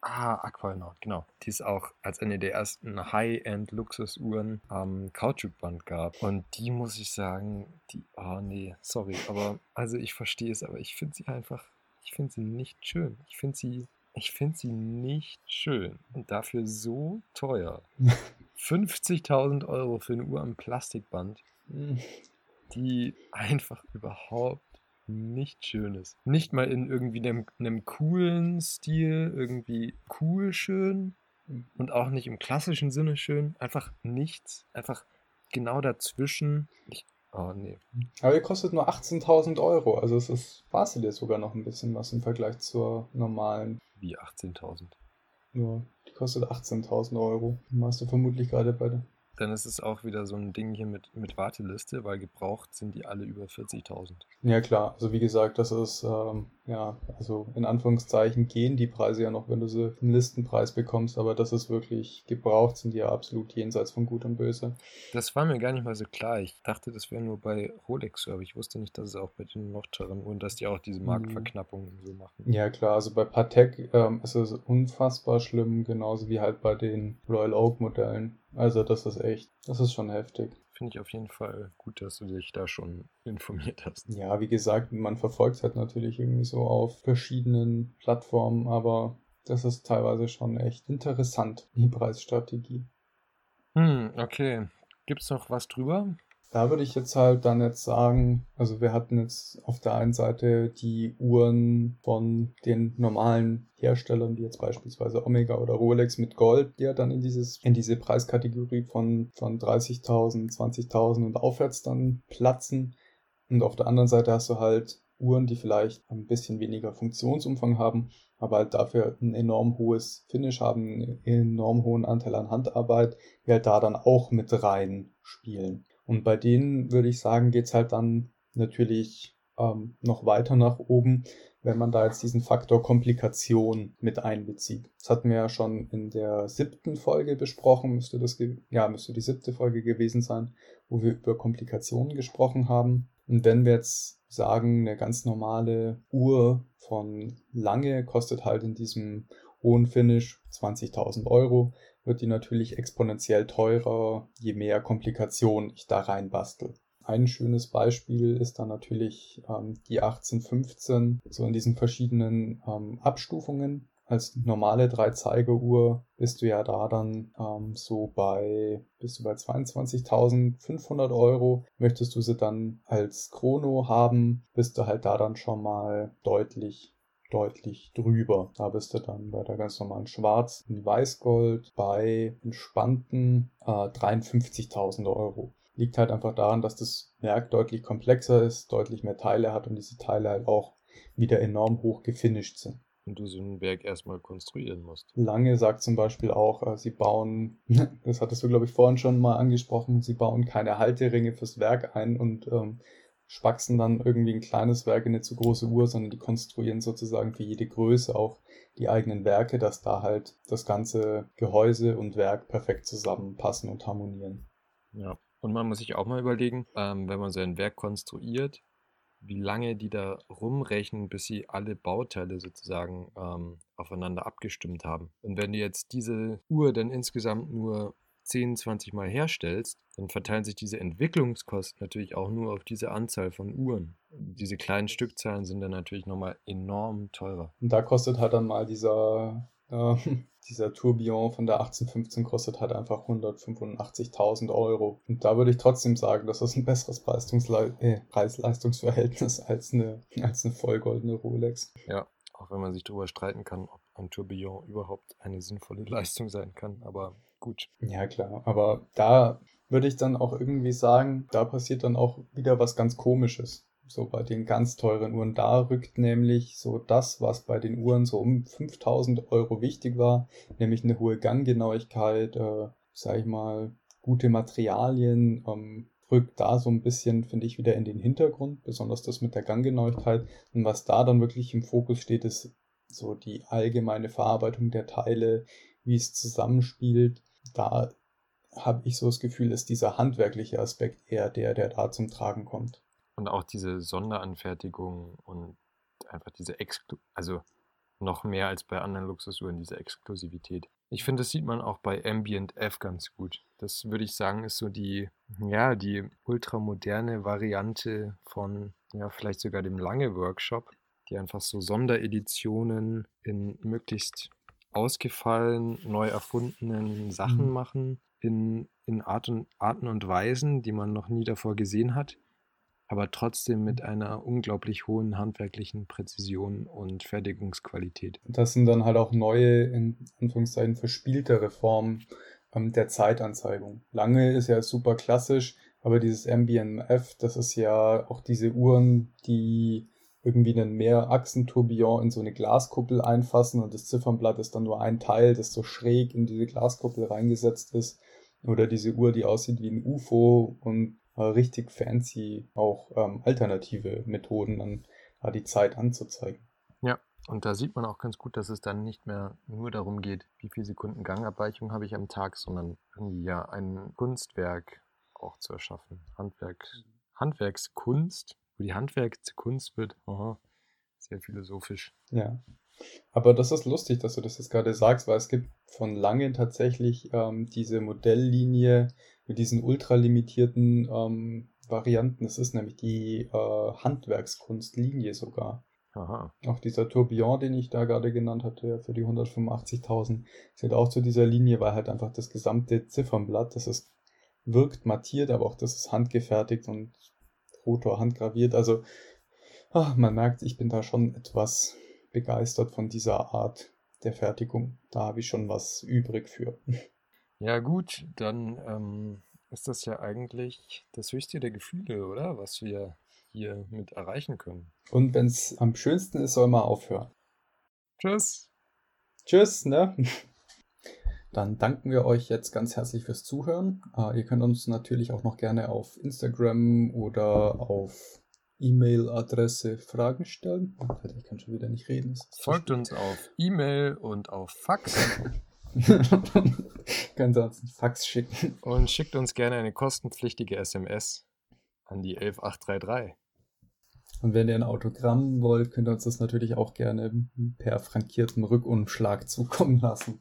Ah, Aquanaut, genau. Die es auch als eine der ersten High-End-Luxusuhren am Kautschukband gab. Und die muss ich sagen, die, ah oh nee, sorry, aber also ich verstehe es, aber ich finde sie einfach, ich finde sie nicht schön. Ich finde sie, ich finde sie nicht schön und dafür so teuer. 50.000 Euro für eine Uhr am Plastikband, die einfach überhaupt nicht Schönes. Nicht mal in irgendwie einem, einem coolen Stil, irgendwie cool schön und auch nicht im klassischen Sinne schön. Einfach nichts. Einfach genau dazwischen. Ich, oh nee. Aber ihr kostet nur 18.000 Euro. Also es ist dir sogar noch ein bisschen was im Vergleich zur normalen. Wie 18.000? Ja, die kostet 18.000 Euro. Dann hast du vermutlich gerade bei der dann ist es auch wieder so ein Ding hier mit, mit Warteliste, weil gebraucht sind die alle über 40.000. Ja klar, also wie gesagt, das ist, ähm, ja, also in Anführungszeichen gehen die Preise ja noch, wenn du sie im Listenpreis bekommst, aber das ist wirklich gebraucht, sind die ja absolut jenseits von Gut und Böse. Das war mir gar nicht mal so klar. Ich dachte, das wäre nur bei Rolex so, aber ich wusste nicht, dass es auch bei den noch teuren und dass die auch diese mhm. Marktverknappungen so machen. Ja klar, also bei Patek ähm, ist es unfassbar schlimm, genauso wie halt bei den Royal Oak Modellen. Also das ist echt, das ist schon heftig. Finde ich auf jeden Fall gut, dass du dich da schon informiert hast. Ja, wie gesagt, man verfolgt es halt natürlich irgendwie so auf verschiedenen Plattformen, aber das ist teilweise schon echt interessant, die Preisstrategie. Hm, okay. Gibt es noch was drüber? Da würde ich jetzt halt dann jetzt sagen, also wir hatten jetzt auf der einen Seite die Uhren von den normalen Herstellern, wie jetzt beispielsweise Omega oder Rolex mit Gold, die ja dann in dieses, in diese Preiskategorie von, von 30.000, 20.000 und aufwärts dann platzen. Und auf der anderen Seite hast du halt Uhren, die vielleicht ein bisschen weniger Funktionsumfang haben, aber halt dafür ein enorm hohes Finish haben, einen enorm hohen Anteil an Handarbeit, die halt da dann auch mit rein spielen. Und bei denen würde ich sagen, geht es halt dann natürlich ähm, noch weiter nach oben, wenn man da jetzt diesen Faktor Komplikation mit einbezieht. Das hatten wir ja schon in der siebten Folge besprochen, müsste das, ja, müsste die siebte Folge gewesen sein, wo wir über Komplikationen gesprochen haben. Und wenn wir jetzt sagen, eine ganz normale Uhr von Lange kostet halt in diesem hohen Finish 20.000 Euro, wird die natürlich exponentiell teurer, je mehr Komplikationen ich da rein bastel. Ein schönes Beispiel ist dann natürlich ähm, die 1815, so in diesen verschiedenen ähm, Abstufungen. als normale Drei-Zeiger-Uhr bist du ja da dann ähm, so bei, bist du bei 22.500 Euro. Möchtest du sie dann als Chrono haben, bist du halt da dann schon mal deutlich deutlich drüber. Da bist du dann bei der ganz normalen Schwarz- und Weißgold bei entspannten äh, 53.000 Euro. Liegt halt einfach daran, dass das Werk deutlich komplexer ist, deutlich mehr Teile hat und diese Teile halt auch wieder enorm hoch gefinisht sind. Und du so ein Werk erstmal konstruieren musst. Lange sagt zum Beispiel auch, äh, sie bauen, das hattest du glaube ich vorhin schon mal angesprochen, sie bauen keine Halteringe fürs Werk ein und ähm, spaxen dann irgendwie ein kleines Werk in eine zu große Uhr, sondern die konstruieren sozusagen für jede Größe auch die eigenen Werke, dass da halt das ganze Gehäuse und Werk perfekt zusammenpassen und harmonieren. Ja, und man muss sich auch mal überlegen, ähm, wenn man so ein Werk konstruiert, wie lange die da rumrechnen, bis sie alle Bauteile sozusagen ähm, aufeinander abgestimmt haben. Und wenn du jetzt diese Uhr dann insgesamt nur 10, 20 Mal herstellst, dann verteilen sich diese Entwicklungskosten natürlich auch nur auf diese Anzahl von Uhren. Diese kleinen Stückzahlen sind dann natürlich nochmal enorm teurer. Und da kostet halt dann mal dieser, äh, dieser Tourbillon von der 1815 kostet halt einfach 185.000 Euro. Und da würde ich trotzdem sagen, dass das ein besseres Preis-Leistungsverhältnis äh, Preis als eine, als eine vollgoldene Rolex. Ja, auch wenn man sich darüber streiten kann, ob ein Tourbillon überhaupt eine sinnvolle Leistung sein kann. Aber gut. Ja, klar. Aber da würde ich dann auch irgendwie sagen, da passiert dann auch wieder was ganz Komisches. So bei den ganz teuren Uhren. Da rückt nämlich so das, was bei den Uhren so um 5000 Euro wichtig war, nämlich eine hohe Ganggenauigkeit, äh, sag ich mal, gute Materialien, ähm, rückt da so ein bisschen, finde ich, wieder in den Hintergrund, besonders das mit der Ganggenauigkeit. Und was da dann wirklich im Fokus steht, ist so die allgemeine Verarbeitung der Teile, wie es zusammenspielt, da habe ich so das Gefühl, ist dieser handwerkliche Aspekt eher der, der da zum Tragen kommt. Und auch diese Sonderanfertigung und einfach diese Exklu also noch mehr als bei anderen Luxusuhren, diese Exklusivität. Ich finde, das sieht man auch bei Ambient F ganz gut. Das würde ich sagen, ist so die, ja, die ultramoderne Variante von, ja, vielleicht sogar dem Lange Workshop, die einfach so Sondereditionen in möglichst ausgefallen, neu erfundenen Sachen mhm. machen, in, in Art und, Arten und Weisen, die man noch nie davor gesehen hat, aber trotzdem mit einer unglaublich hohen handwerklichen Präzision und Fertigungsqualität. Das sind dann halt auch neue, in Anführungszeichen, verspieltere Formen ähm, der Zeitanzeigung. Lange ist ja super klassisch, aber dieses MBNF, das ist ja auch diese Uhren, die irgendwie einen Mehrachsen-Tourbillon in so eine Glaskuppel einfassen und das Ziffernblatt ist dann nur ein Teil, das so schräg in diese Glaskuppel reingesetzt ist. Oder diese Uhr, die aussieht wie ein UFO und äh, richtig fancy auch ähm, alternative Methoden, dann äh, die Zeit anzuzeigen. Ja, und da sieht man auch ganz gut, dass es dann nicht mehr nur darum geht, wie viele Sekunden Gangabweichung habe ich am Tag, sondern irgendwie ja ein Kunstwerk auch zu erschaffen. Handwerk, Handwerkskunst wo die Handwerkskunst wird, aha, sehr philosophisch. Ja. Aber das ist lustig, dass du das jetzt gerade sagst, weil es gibt von Langen tatsächlich ähm, diese Modelllinie mit diesen ultralimitierten ähm, Varianten. Es ist nämlich die äh, Handwerkskunstlinie sogar. Aha. Auch dieser Tourbillon, den ich da gerade genannt hatte, für die 185.000, zählt auch zu dieser Linie, weil halt einfach das gesamte Ziffernblatt, das ist, wirkt mattiert, aber auch das ist handgefertigt und Rotor handgraviert. Also ach, man merkt, ich bin da schon etwas begeistert von dieser Art der Fertigung. Da habe ich schon was übrig für. Ja gut, dann ähm, ist das ja eigentlich das höchste der Gefühle, oder? Was wir hier mit erreichen können. Und wenn es am schönsten ist, soll man aufhören. Tschüss. Tschüss, ne? Dann danken wir euch jetzt ganz herzlich fürs Zuhören. Uh, ihr könnt uns natürlich auch noch gerne auf Instagram oder auf E-Mail-Adresse Fragen stellen. Alter, ich kann schon wieder nicht reden. Folgt uns auf E-Mail und auf Fax. Könnt ihr uns einen Fax schicken. Und schickt uns gerne eine kostenpflichtige SMS an die 11833. Und wenn ihr ein Autogramm wollt, könnt ihr uns das natürlich auch gerne per frankierten Rückumschlag zukommen lassen.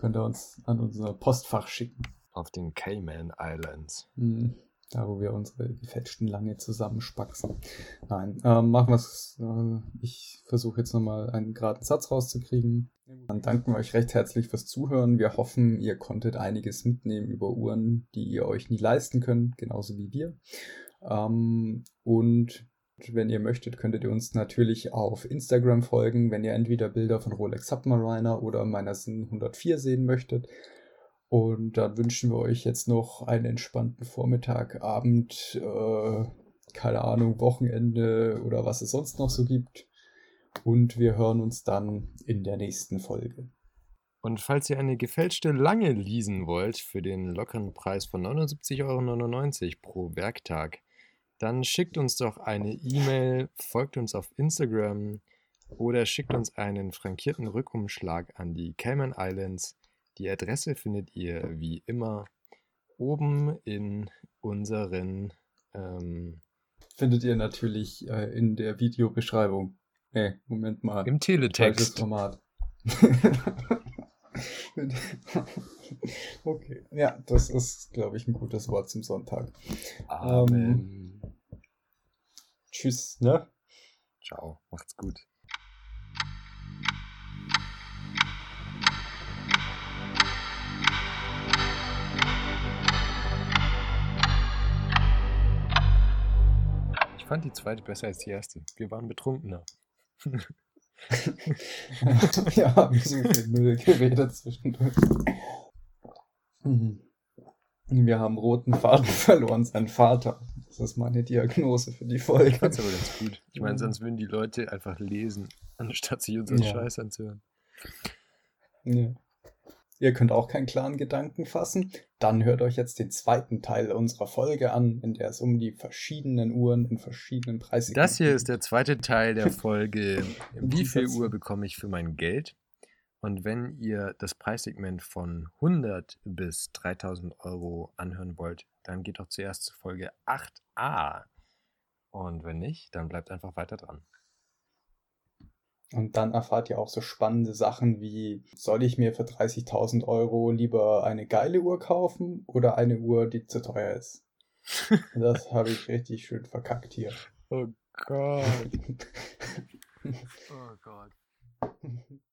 Könnt ihr uns an unser Postfach schicken. Auf den Cayman Islands. Hm. Da, wo wir unsere gefälschten Lange zusammenspaxen. Nein, ähm, machen wir es. Äh, ich versuche jetzt nochmal einen geraden Satz rauszukriegen. Dann danken wir euch recht herzlich fürs Zuhören. Wir hoffen, ihr konntet einiges mitnehmen über Uhren, die ihr euch nie leisten könnt, genauso wie wir. Ähm, und wenn ihr möchtet, könntet ihr uns natürlich auf Instagram folgen, wenn ihr entweder Bilder von Rolex Submariner oder meiner Sin 104 sehen möchtet. Und dann wünschen wir euch jetzt noch einen entspannten Vormittag, Abend, äh, keine Ahnung, Wochenende oder was es sonst noch so gibt. Und wir hören uns dann in der nächsten Folge. Und falls ihr eine gefälschte Lange leasen wollt für den lockeren Preis von 79,99 Euro pro Werktag, dann schickt uns doch eine E-Mail, folgt uns auf Instagram oder schickt uns einen frankierten Rückumschlag an die Cayman Islands. Die Adresse findet ihr wie immer oben in unseren. Ähm, findet ihr natürlich äh, in der Videobeschreibung. Nee, Moment mal. Im Teletext. Format. okay, ja, das ist, glaube ich, ein gutes Wort zum Sonntag. Amen. Ähm, tschüss, ne? Ciao, macht's gut. Ich fand die zweite besser als die erste. Wir waren betrunkener. ja, haben so viel Müll geredet zwischendurch. Mhm. Wir haben roten Faden verloren, sein Vater. Das ist meine Diagnose für die Folge. Das ist aber ganz gut. Ich meine, sonst würden die Leute einfach lesen, anstatt sich unseren ja. Scheiß anzuhören. Ja. Ihr könnt auch keinen klaren Gedanken fassen. Dann hört euch jetzt den zweiten Teil unserer Folge an, in der es um die verschiedenen Uhren in verschiedenen Preisen geht. Das hier ist der zweite Teil der Folge. Wie viel Uhr bekomme ich für mein Geld? Und wenn ihr das Preissegment von 100 bis 3000 Euro anhören wollt, dann geht doch zuerst zu Folge 8a. Und wenn nicht, dann bleibt einfach weiter dran. Und dann erfahrt ihr auch so spannende Sachen wie, soll ich mir für 30.000 Euro lieber eine geile Uhr kaufen oder eine Uhr, die zu teuer ist? das habe ich richtig schön verkackt hier. Oh Gott. oh Gott.